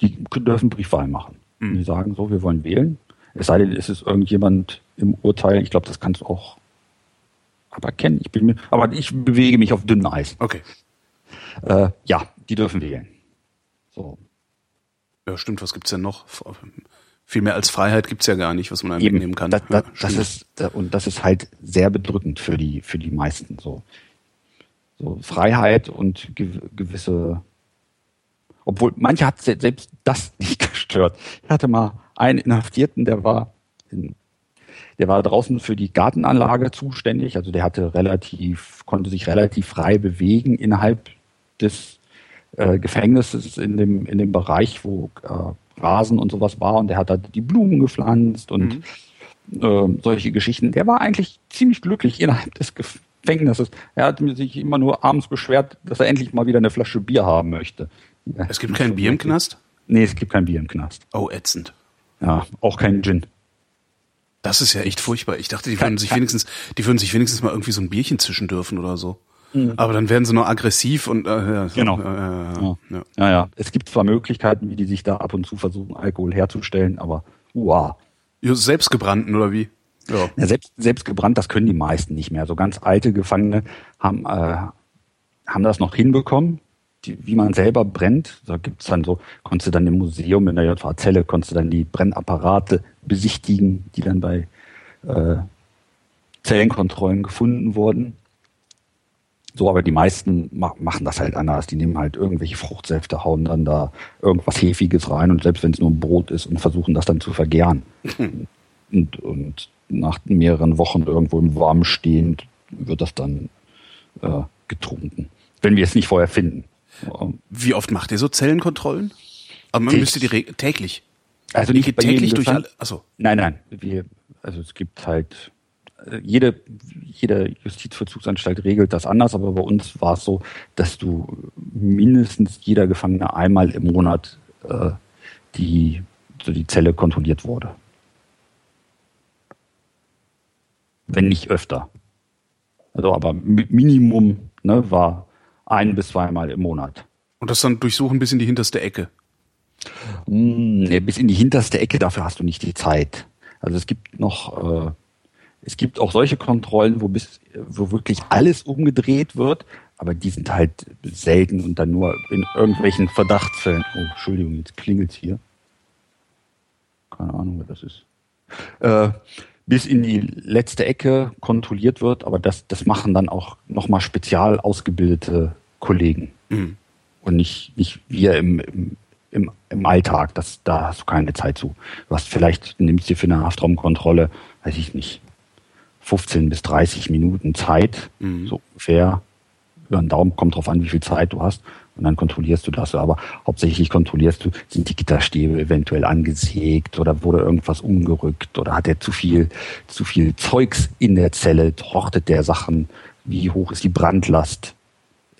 Die dürfen Briefwahl machen. Mhm. Die sagen so, wir wollen wählen. Es sei denn, es ist irgendjemand im Urteil. Ich glaube, das kannst du auch aber kennen. Ich bin mir, aber ich bewege mich auf dünnem Eis. Okay. Äh, ja, die dürfen wählen. So. Ja, stimmt. Was gibt's denn noch? Viel mehr als Freiheit gibt's ja gar nicht, was man einem Eben, kann. Das, das, das ist und das ist halt sehr bedrückend für die für die meisten. So, so Freiheit und gewisse obwohl manche hat selbst das nicht gestört. Ich hatte mal einen Inhaftierten, der war in, der war draußen für die Gartenanlage zuständig, also der hatte relativ, konnte sich relativ frei bewegen innerhalb des äh, Gefängnisses in dem, in dem Bereich, wo äh, Rasen und sowas war und der hat da die Blumen gepflanzt und mhm. äh, solche Geschichten. Der war eigentlich ziemlich glücklich innerhalb des Gefängnisses. Er hat sich immer nur abends beschwert, dass er endlich mal wieder eine Flasche Bier haben möchte. Es gibt kein Bier im Knast? Nee, es gibt kein Bier im Knast. Oh, ätzend. Ja, auch kein Gin. Das ist ja echt furchtbar. Ich dachte, die würden sich wenigstens, die würden sich wenigstens mal irgendwie so ein Bierchen zischen dürfen oder so. Mhm. Aber dann werden sie nur aggressiv und äh, ja, genau. Äh, ja. Ja. ja, ja. Es gibt zwar Möglichkeiten, wie die sich da ab und zu versuchen, Alkohol herzustellen, aber wow. Selbstgebrannten oder wie? Ja. ja selbst, selbst gebrannt, das können die meisten nicht mehr. So ganz alte Gefangene haben, äh, haben das noch hinbekommen die, wie man selber brennt. Da gibt's dann so, konntest du dann im Museum in der JVA Zelle, konntest du dann die Brennapparate besichtigen, die dann bei äh, Zellenkontrollen gefunden wurden. So, aber die meisten ma machen das halt anders. Die nehmen halt irgendwelche Fruchtsäfte, hauen dann da irgendwas Hefiges rein und selbst wenn es nur ein Brot ist und versuchen das dann zu vergären. und, und nach mehreren Wochen irgendwo im Warmen stehend wird das dann äh, getrunken. Wenn wir es nicht vorher finden. Wie oft macht ihr so Zellenkontrollen? Aber man müsste die täglich. Also nicht bei täglich durch alle. Achso. Nein, nein. Wir, also es gibt halt äh, jede, jede Justizvollzugsanstalt regelt das anders, aber bei uns war es so, dass du mindestens jeder Gefangene einmal im Monat äh, die, so die Zelle kontrolliert wurde. Wenn nicht öfter. Also aber Minimum ne, war ein bis zweimal im Monat. Und das dann durchsuchen bis in die hinterste Ecke? Mm, bis in die hinterste Ecke, dafür hast du nicht die Zeit. Also es gibt noch, äh, es gibt auch solche Kontrollen, wo bis, wo wirklich alles umgedreht wird, aber die sind halt selten und dann nur in irgendwelchen Verdachtsfällen. Oh, Entschuldigung, jetzt klingelt's hier. Keine Ahnung, wer das ist. Äh, bis in die letzte Ecke kontrolliert wird, aber das, das machen dann auch nochmal spezial ausgebildete Kollegen. Mhm. Und nicht, nicht wir im, im, im, im Alltag. Das, da hast du keine Zeit zu. Du hast vielleicht, nimmst dir für eine Haftraumkontrolle, weiß ich nicht, 15 bis 30 Minuten Zeit, mhm. so ungefähr. Über den Daumen kommt drauf an, wie viel Zeit du hast und dann kontrollierst du das. Aber hauptsächlich kontrollierst du, sind die Gitterstäbe eventuell angesägt oder wurde irgendwas umgerückt oder hat er zu viel, zu viel Zeugs in der Zelle, hortet der Sachen, wie hoch ist die Brandlast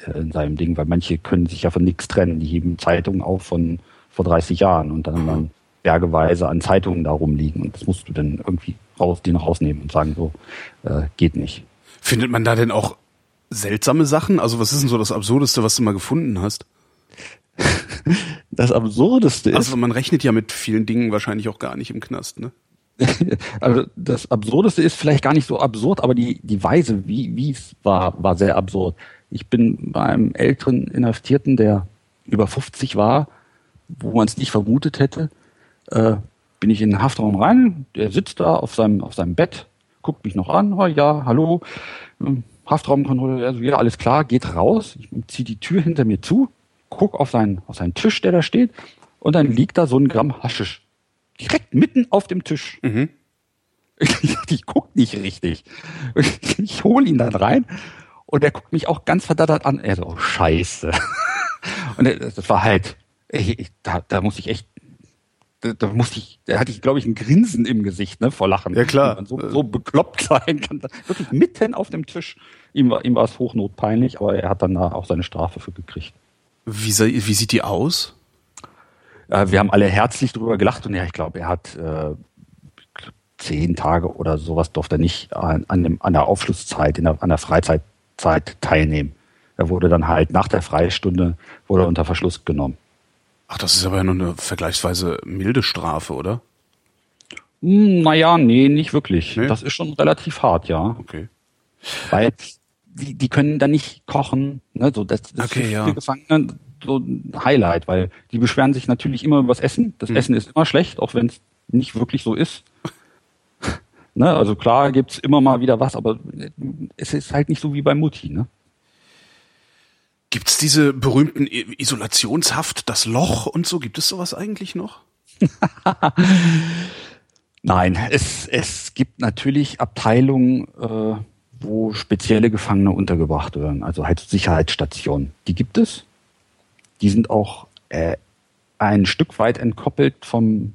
äh, in seinem Ding, weil manche können sich ja von nichts trennen. Die heben Zeitungen auf von vor 30 Jahren und dann haben dann bergeweise an Zeitungen da rumliegen und das musst du dann irgendwie raus, die noch rausnehmen und sagen, so, äh, geht nicht. Findet man da denn auch seltsame Sachen? Also was ist denn so das Absurdeste, was du mal gefunden hast? das Absurdeste ist. Also man rechnet ja mit vielen Dingen wahrscheinlich auch gar nicht im Knast, ne? also das Absurdeste ist vielleicht gar nicht so absurd, aber die, die Weise, wie, es war, war sehr absurd. Ich bin bei einem älteren Inhaftierten, der über 50 war, wo man es nicht vermutet hätte, äh, bin ich in den Haftraum rein, der sitzt da auf seinem, auf seinem Bett, guckt mich noch an, oh, ja, hallo, Haftraumkontrolle, also ja, alles klar, geht raus, ich ziehe die Tür hinter mir zu, guck auf seinen, auf seinen Tisch, der da steht, und dann liegt da so ein Gramm Haschisch. Direkt mitten auf dem Tisch. Mhm. Ich, ich guck nicht richtig. Ich, ich hole ihn dann rein und er guckt mich auch ganz verdattert an. Er so, oh, scheiße. Und das war halt, ich, da, da muss ich echt da, da musste ich, da hatte ich, glaube ich, ein Grinsen im Gesicht, ne, vor Lachen. Ja, klar. So, so bekloppt sein kann. Wirklich mitten auf dem Tisch. Ihm war, ihm war es hochnotpeinlich, aber er hat dann auch seine Strafe für gekriegt. Wie, wie sieht die aus? Äh, wir haben alle herzlich drüber gelacht und ja, ich glaube, er hat äh, zehn Tage oder sowas durfte er nicht an, an, dem, an der Aufschlusszeit, in der, an der Freizeitzeit teilnehmen. Er wurde dann halt nach der Freistunde wurde unter Verschluss genommen. Ach, das ist aber ja nur eine vergleichsweise milde Strafe, oder? Hm, naja, nee, nicht wirklich. Nee? Das ist schon relativ hart, ja. Okay. Weil die, die können da nicht kochen. Ne? So, das, das okay, ist ja. für Gefangene so ein Highlight, weil die beschweren sich natürlich immer über das Essen. Das hm. Essen ist immer schlecht, auch wenn es nicht wirklich so ist. ne? Also klar gibt's immer mal wieder was, aber es ist halt nicht so wie bei Mutti. Ne? Gibt's diese berühmten Isolationshaft, das Loch und so? Gibt es sowas eigentlich noch? Nein, es, es gibt natürlich Abteilungen, äh, wo spezielle Gefangene untergebracht werden, also halt Sicherheitsstationen. Die gibt es. Die sind auch äh, ein Stück weit entkoppelt vom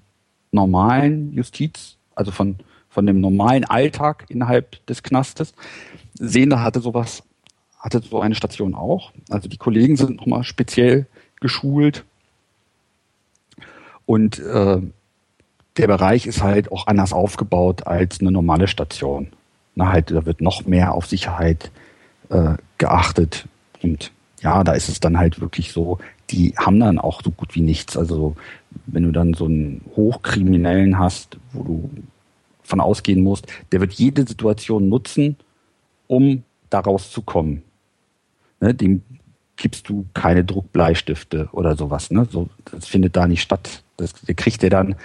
normalen Justiz, also von, von dem normalen Alltag innerhalb des Knastes. Sehender hatte sowas hatte so eine Station auch. Also die Kollegen sind nochmal speziell geschult. Und äh, der Bereich ist halt auch anders aufgebaut als eine normale Station. Na, halt, da wird noch mehr auf Sicherheit äh, geachtet. Und ja, da ist es dann halt wirklich so, die haben dann auch so gut wie nichts. Also wenn du dann so einen Hochkriminellen hast, wo du von ausgehen musst, der wird jede Situation nutzen, um daraus zu kommen ne, dem gibst du keine Druckbleistifte oder sowas. Ne? So, das findet da nicht statt. Das, der kriegt der dann,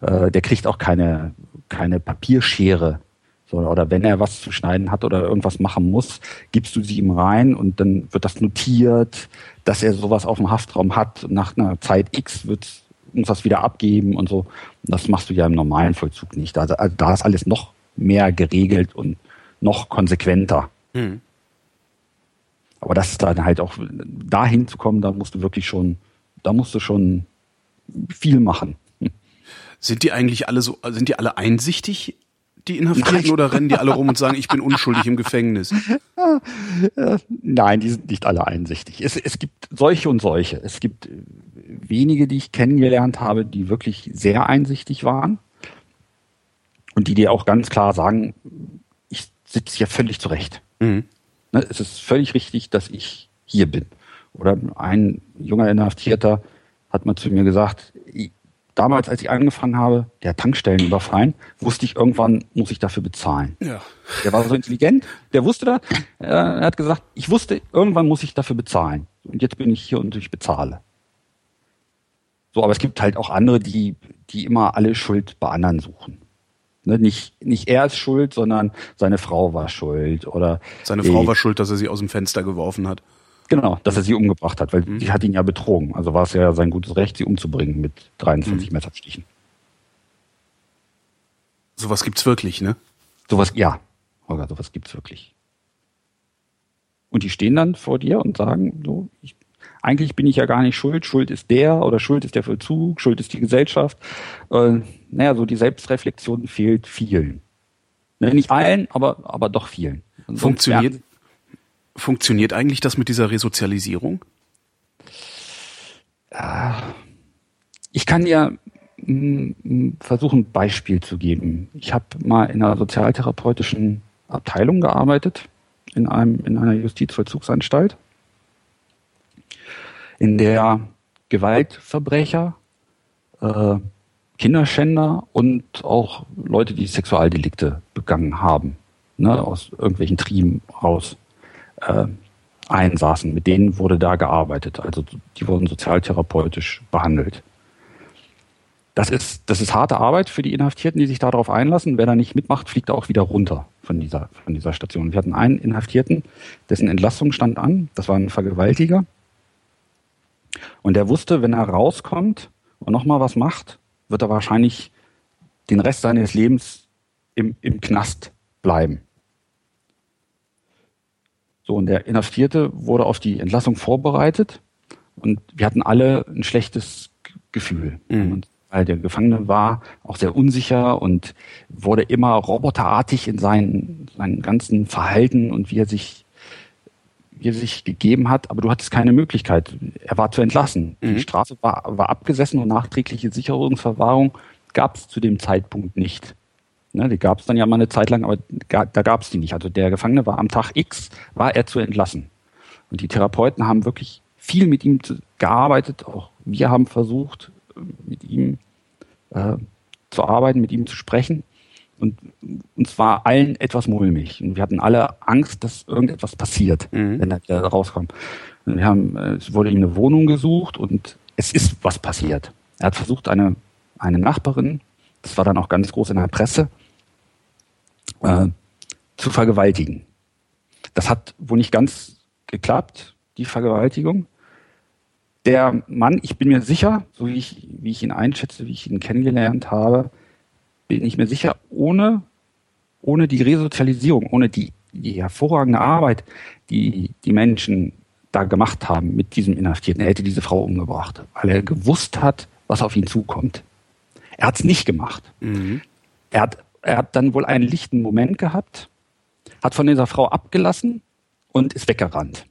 äh, der kriegt auch keine, keine Papierschere. So, oder wenn er was zu schneiden hat oder irgendwas machen muss, gibst du sie ihm rein und dann wird das notiert, dass er sowas auf dem Haftraum hat. Und nach einer Zeit X wird muss das wieder abgeben und so. Und das machst du ja im normalen Vollzug nicht. Also, also da ist alles noch mehr geregelt und noch konsequenter. Hm. Aber das ist dann halt auch, dahin zu kommen, da musst du wirklich schon, da musst du schon viel machen. Sind die eigentlich alle so, sind die alle einsichtig, die Inhaftierten, Nein. oder rennen die alle rum und sagen, ich bin unschuldig im Gefängnis? Nein, die sind nicht alle einsichtig. Es, es gibt solche und solche. Es gibt wenige, die ich kennengelernt habe, die wirklich sehr einsichtig waren und die dir auch ganz klar sagen, ich sitze hier völlig zurecht. Mhm. Ne, es ist völlig richtig, dass ich hier bin. Oder ein junger Inhaftierter hat mal zu mir gesagt, damals, als ich angefangen habe, der Tankstellen überfallen, wusste ich, irgendwann muss ich dafür bezahlen. Ja. Der war so intelligent, der wusste das. Er hat gesagt, ich wusste, irgendwann muss ich dafür bezahlen. Und jetzt bin ich hier und ich bezahle. So, aber es gibt halt auch andere, die, die immer alle Schuld bei anderen suchen. Ne, nicht, nicht er ist schuld, sondern seine Frau war schuld oder seine Frau war schuld, dass er sie aus dem Fenster geworfen hat. Genau, dass er sie umgebracht hat, weil mhm. die hat ihn ja betrogen. Also war es ja sein gutes Recht, sie umzubringen mit 23 mhm. Messerstichen. Sowas gibt's wirklich, ne? Sowas, ja. Holger, sowas gibt's wirklich. Und die stehen dann vor dir und sagen, so, ich eigentlich bin ich ja gar nicht schuld, Schuld ist der oder Schuld ist der Vollzug, Schuld ist die Gesellschaft. Äh, naja, so die Selbstreflexion fehlt vielen. Ne, nicht allen, aber, aber doch vielen. Und funktioniert, ja, funktioniert eigentlich das mit dieser Resozialisierung? Ich kann ja versuchen, ein Beispiel zu geben. Ich habe mal in einer sozialtherapeutischen Abteilung gearbeitet, in, einem, in einer Justizvollzugsanstalt in der Gewaltverbrecher, äh, Kinderschänder und auch Leute, die Sexualdelikte begangen haben, ne, aus irgendwelchen Trieben raus äh, einsaßen. Mit denen wurde da gearbeitet. Also die wurden sozialtherapeutisch behandelt. Das ist, das ist harte Arbeit für die Inhaftierten, die sich darauf einlassen. Wer da nicht mitmacht, fliegt auch wieder runter von dieser, von dieser Station. Wir hatten einen Inhaftierten, dessen Entlassung stand an. Das war ein Vergewaltiger. Und der wusste, wenn er rauskommt und nochmal was macht, wird er wahrscheinlich den Rest seines Lebens im, im Knast bleiben. So, und der Inhaftierte wurde auf die Entlassung vorbereitet und wir hatten alle ein schlechtes Gefühl. Mhm. Und weil der Gefangene war auch sehr unsicher und wurde immer roboterartig in seinen, seinen ganzen Verhalten und wie er sich wie er sich gegeben hat, aber du hattest keine Möglichkeit. Er war zu entlassen. Mhm. Die Strafe war, war abgesessen und nachträgliche Sicherungsverwahrung gab es zu dem Zeitpunkt nicht. Ne, die gab es dann ja mal eine Zeit lang, aber da gab es die nicht. Also der Gefangene war am Tag X, war er zu entlassen. Und die Therapeuten haben wirklich viel mit ihm gearbeitet. Auch wir haben versucht, mit ihm äh, zu arbeiten, mit ihm zu sprechen. Und uns war allen etwas mulmig. Und wir hatten alle Angst, dass irgendetwas passiert, mhm. wenn er wieder rauskommt. Und wir haben, äh, es wurde ihm eine Wohnung gesucht und es ist was passiert. Er hat versucht, eine, eine Nachbarin, das war dann auch ganz groß in der Presse, äh, zu vergewaltigen. Das hat wohl nicht ganz geklappt, die Vergewaltigung. Der Mann, ich bin mir sicher, so wie ich, wie ich ihn einschätze, wie ich ihn kennengelernt habe, bin ich mir sicher, ohne, ohne die Resozialisierung, ohne die, die hervorragende Arbeit, die die Menschen da gemacht haben mit diesem Inhaftierten, er hätte diese Frau umgebracht, weil er gewusst hat, was auf ihn zukommt. Er hat es nicht gemacht. Mhm. Er, hat, er hat dann wohl einen lichten Moment gehabt, hat von dieser Frau abgelassen und ist weggerannt.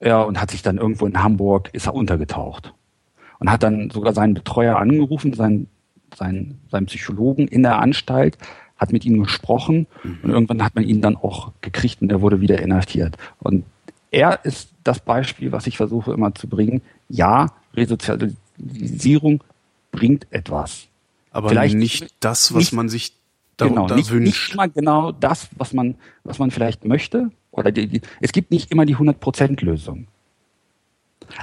Ja, und hat sich dann irgendwo in Hamburg, ist er untergetaucht. Und hat dann sogar seinen Betreuer angerufen, seinen seinen, seinen Psychologen in der Anstalt, hat mit ihm gesprochen mhm. und irgendwann hat man ihn dann auch gekriegt und er wurde wieder inhaftiert. Und er ist das Beispiel, was ich versuche immer zu bringen. Ja, Resozialisierung bringt etwas. Aber vielleicht nicht das, was nicht, man sich darunter genau, nicht, wünscht. Nicht immer genau das, was man, was man vielleicht möchte. Oder die, die, es gibt nicht immer die 100%-Lösung.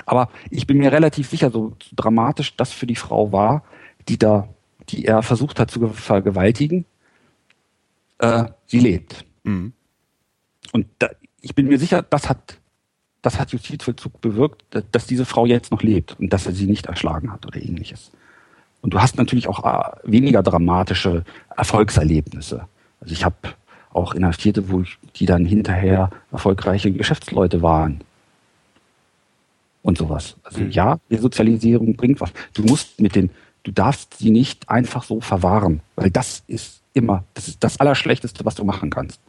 Aber ich bin mir relativ sicher, so dramatisch das für die Frau war, die da die er versucht hat zu vergewaltigen, äh, sie lebt. Mhm. Und da, ich bin mir sicher, das hat, das hat Justizvollzug bewirkt, dass, diese Frau jetzt noch lebt und dass er sie nicht erschlagen hat oder ähnliches. Und du hast natürlich auch äh, weniger dramatische Erfolgserlebnisse. Also ich habe auch Inhaftierte, wo ich, die dann hinterher erfolgreiche Geschäftsleute waren. Und sowas. Also mhm. ja, Resozialisierung bringt was. Du musst mit den, du darfst sie nicht einfach so verwahren, weil das ist immer, das ist das Allerschlechteste, was du machen kannst.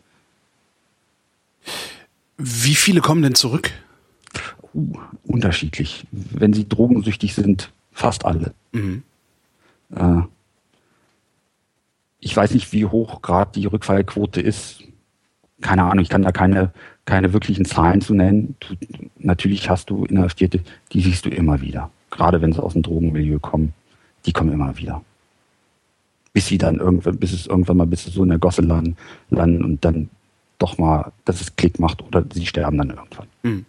Wie viele kommen denn zurück? Uh, unterschiedlich. Wenn sie drogensüchtig sind, fast alle. Mhm. Äh, ich weiß nicht, wie hoch gerade die Rückfallquote ist. Keine Ahnung, ich kann da keine, keine wirklichen Zahlen zu nennen. Du, natürlich hast du Inhaftierte, die siehst du immer wieder. Gerade wenn sie aus dem Drogenmilieu kommen die kommen immer wieder. Bis sie dann irgendwann, bis es irgendwann mal, bis sie so in der Gosse landen, landen und dann doch mal, dass es Klick macht oder sie sterben dann irgendwann. Mhm.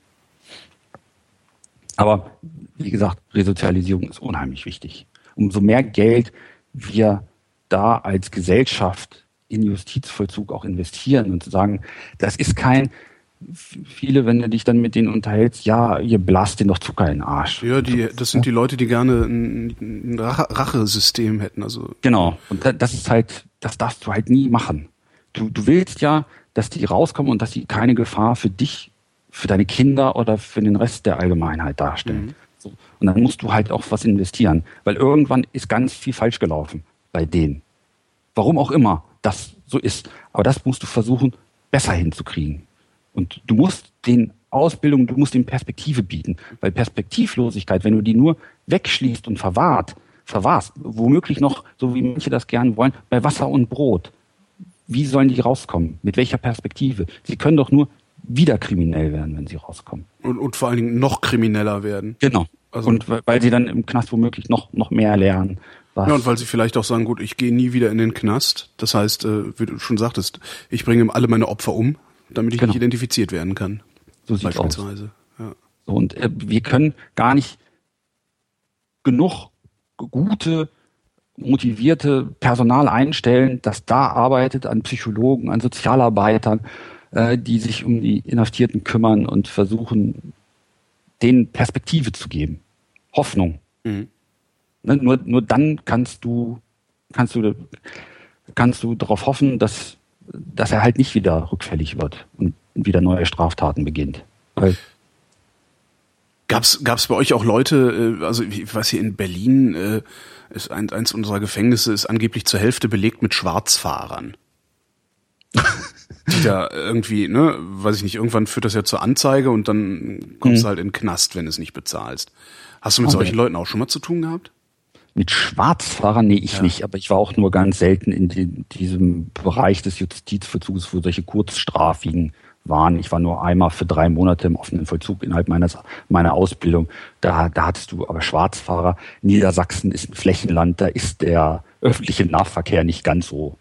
Aber wie gesagt, Resozialisierung ist unheimlich wichtig. Umso mehr Geld wir da als Gesellschaft in Justizvollzug auch investieren und zu sagen, das ist kein, viele, wenn du dich dann mit denen unterhältst, ja, ihr blast den doch Zucker in den Arsch. Ja, die, das sind die Leute, die gerne ein, ein Rachesystem hätten. Also genau. Und das ist halt, das darfst du halt nie machen. Du, du willst ja, dass die rauskommen und dass sie keine Gefahr für dich, für deine Kinder oder für den Rest der Allgemeinheit darstellen. Mhm. So. Und dann musst du halt auch was investieren, weil irgendwann ist ganz viel falsch gelaufen bei denen. Warum auch immer das so ist. Aber das musst du versuchen, besser hinzukriegen. Und du musst den Ausbildung, du musst den Perspektive bieten. Weil Perspektivlosigkeit, wenn du die nur wegschließt und verwahrt, verwahrst, womöglich noch, so wie manche das gern wollen, bei Wasser und Brot. Wie sollen die rauskommen? Mit welcher Perspektive? Sie können doch nur wieder kriminell werden, wenn sie rauskommen. Und, und vor allen Dingen noch krimineller werden. Genau. Also, und weil sie dann im Knast womöglich noch, noch mehr lernen. Was? Ja, und weil sie vielleicht auch sagen, gut, ich gehe nie wieder in den Knast. Das heißt, äh, wie du schon sagtest, ich bringe alle meine Opfer um, damit ich genau. nicht identifiziert werden kann. So sieht beispielsweise. Aus. Ja. Und äh, wir können gar nicht genug gute, motivierte Personal einstellen, das da arbeitet, an Psychologen, an Sozialarbeitern, äh, die sich um die Inhaftierten kümmern und versuchen, denen Perspektive zu geben. Hoffnung. Mhm. Ne, nur, nur dann kannst du, kannst du, kannst du darauf hoffen, dass, dass er halt nicht wieder rückfällig wird und wieder neue Straftaten beginnt. Weil Gab's gab's bei euch auch Leute, äh, also ich weiß hier in Berlin äh, ist ein, eins unserer Gefängnisse ist angeblich zur Hälfte belegt mit Schwarzfahrern. die da irgendwie, ne, weiß ich nicht, irgendwann führt das ja zur Anzeige und dann kommst mhm. du halt in den Knast, wenn du es nicht bezahlst. Hast du mit okay. solchen Leuten auch schon mal zu tun gehabt? Mit Schwarzfahrern? Nee, ich ja. nicht, aber ich war auch nur ganz selten in die, diesem Bereich des Justizvollzugs, wo solche kurzstrafigen waren. Ich war nur einmal für drei Monate im offenen Vollzug innerhalb meines, meiner Ausbildung. Da, da hattest du aber Schwarzfahrer. Niedersachsen ist ein Flächenland, da ist der öffentliche Nahverkehr nicht ganz so,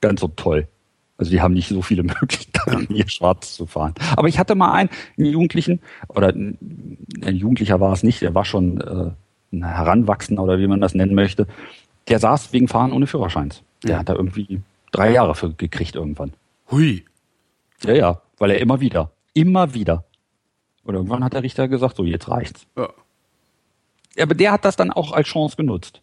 ganz so toll. Also die haben nicht so viele Möglichkeiten, hier schwarz zu fahren. Aber ich hatte mal einen, einen Jugendlichen, oder ein Jugendlicher war es nicht, der war schon äh, Heranwachsender oder wie man das nennen möchte. Der saß wegen Fahren ohne Führerscheins. Der hat da irgendwie drei Jahre für gekriegt irgendwann. Hui. Ja, ja, weil er immer wieder, immer wieder. Und irgendwann hat der Richter gesagt, so jetzt reicht's. Ja. Aber der hat das dann auch als Chance genutzt.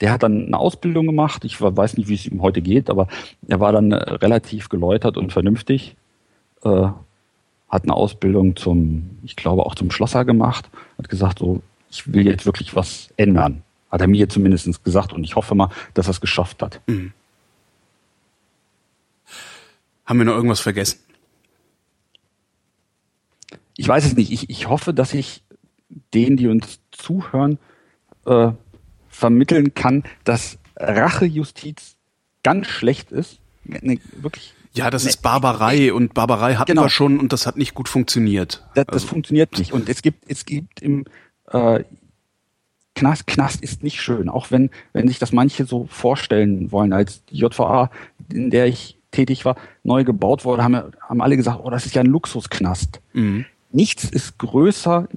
Der hat dann eine Ausbildung gemacht. Ich weiß nicht, wie es ihm heute geht, aber er war dann äh, relativ geläutert und vernünftig. Äh, hat eine Ausbildung zum, ich glaube auch zum Schlosser gemacht. Hat gesagt, so, ich will jetzt wirklich was ändern. Hat er mir zumindest gesagt und ich hoffe mal, dass er es geschafft hat. Mhm. Haben wir noch irgendwas vergessen? Ich weiß es nicht. Ich, ich hoffe, dass ich denen, die uns zuhören, äh, vermitteln kann, dass Rachejustiz ganz schlecht ist. Ne, wirklich. Ja, das ne, ist Barbarei und Barbarei hatten genau. wir schon und das hat nicht gut funktioniert. Das, das also. funktioniert nicht. Und es gibt, es gibt im äh, Knast, Knast ist nicht schön, auch wenn, wenn sich das manche so vorstellen wollen, als die JVA, in der ich tätig war, neu gebaut wurde, haben, haben alle gesagt, oh, das ist ja ein Luxusknast. Mhm nichts ist größer,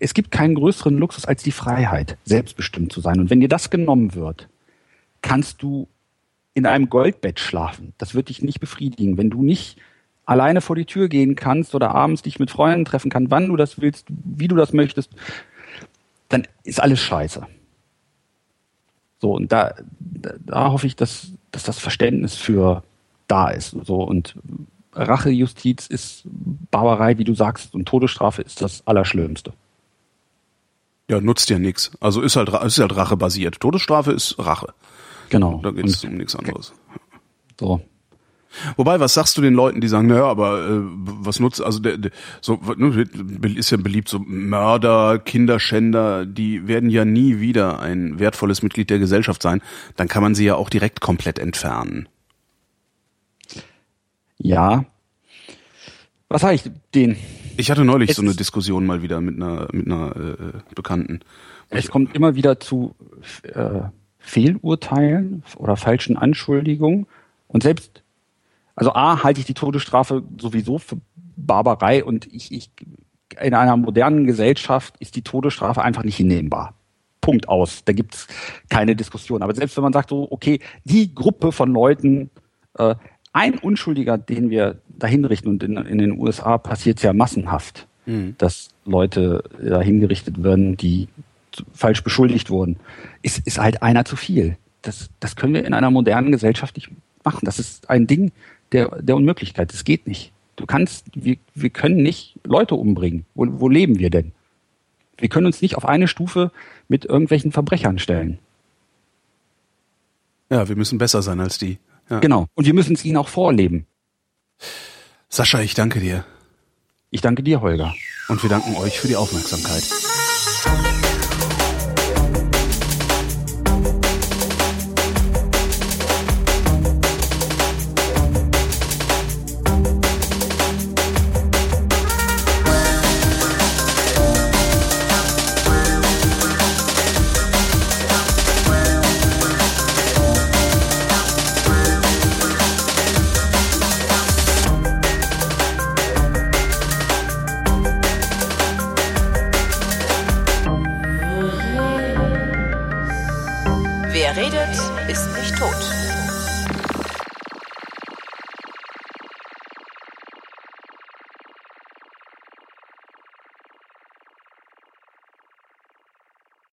es gibt keinen größeren Luxus als die Freiheit, selbstbestimmt zu sein. Und wenn dir das genommen wird, kannst du in einem Goldbett schlafen. Das wird dich nicht befriedigen. Wenn du nicht alleine vor die Tür gehen kannst oder abends dich mit Freunden treffen kannst, wann du das willst, wie du das möchtest, dann ist alles scheiße. So, und da, da, da hoffe ich, dass, dass das Verständnis für da ist. So, und Rachejustiz ist Barbarei, wie du sagst, und Todesstrafe ist das Allerschlimmste. Ja, nutzt ja nichts. Also ist halt, ist halt Rache basiert. Todesstrafe ist Rache. Genau. Da geht es um nichts anderes. So. Wobei, was sagst du den Leuten, die sagen, naja, aber äh, was nutzt, also der, der so ne, ist ja beliebt, so Mörder, Kinderschänder, die werden ja nie wieder ein wertvolles Mitglied der Gesellschaft sein. Dann kann man sie ja auch direkt komplett entfernen. Ja. Was sage ich denen? Ich hatte neulich es so eine Diskussion mal wieder mit einer, mit einer äh, Bekannten. Es kommt immer wieder zu äh, Fehlurteilen oder falschen Anschuldigungen. Und selbst, also A, halte ich die Todesstrafe sowieso für Barbarei und ich, ich in einer modernen Gesellschaft ist die Todesstrafe einfach nicht hinnehmbar. Punkt aus. Da gibt's keine Diskussion. Aber selbst wenn man sagt, so, okay, die Gruppe von Leuten äh, ein Unschuldiger, den wir dahin richten, und in, in den USA passiert es ja massenhaft, mhm. dass Leute dahin gerichtet werden, die falsch beschuldigt wurden, ist, ist halt einer zu viel. Das, das können wir in einer modernen Gesellschaft nicht machen. Das ist ein Ding der, der Unmöglichkeit. Das geht nicht. Du kannst, wir, wir können nicht Leute umbringen. Wo, wo leben wir denn? Wir können uns nicht auf eine Stufe mit irgendwelchen Verbrechern stellen. Ja, wir müssen besser sein als die. Ja. Genau. Und wir müssen es ihnen auch vorleben. Sascha, ich danke dir. Ich danke dir, Holger. Und wir danken euch für die Aufmerksamkeit.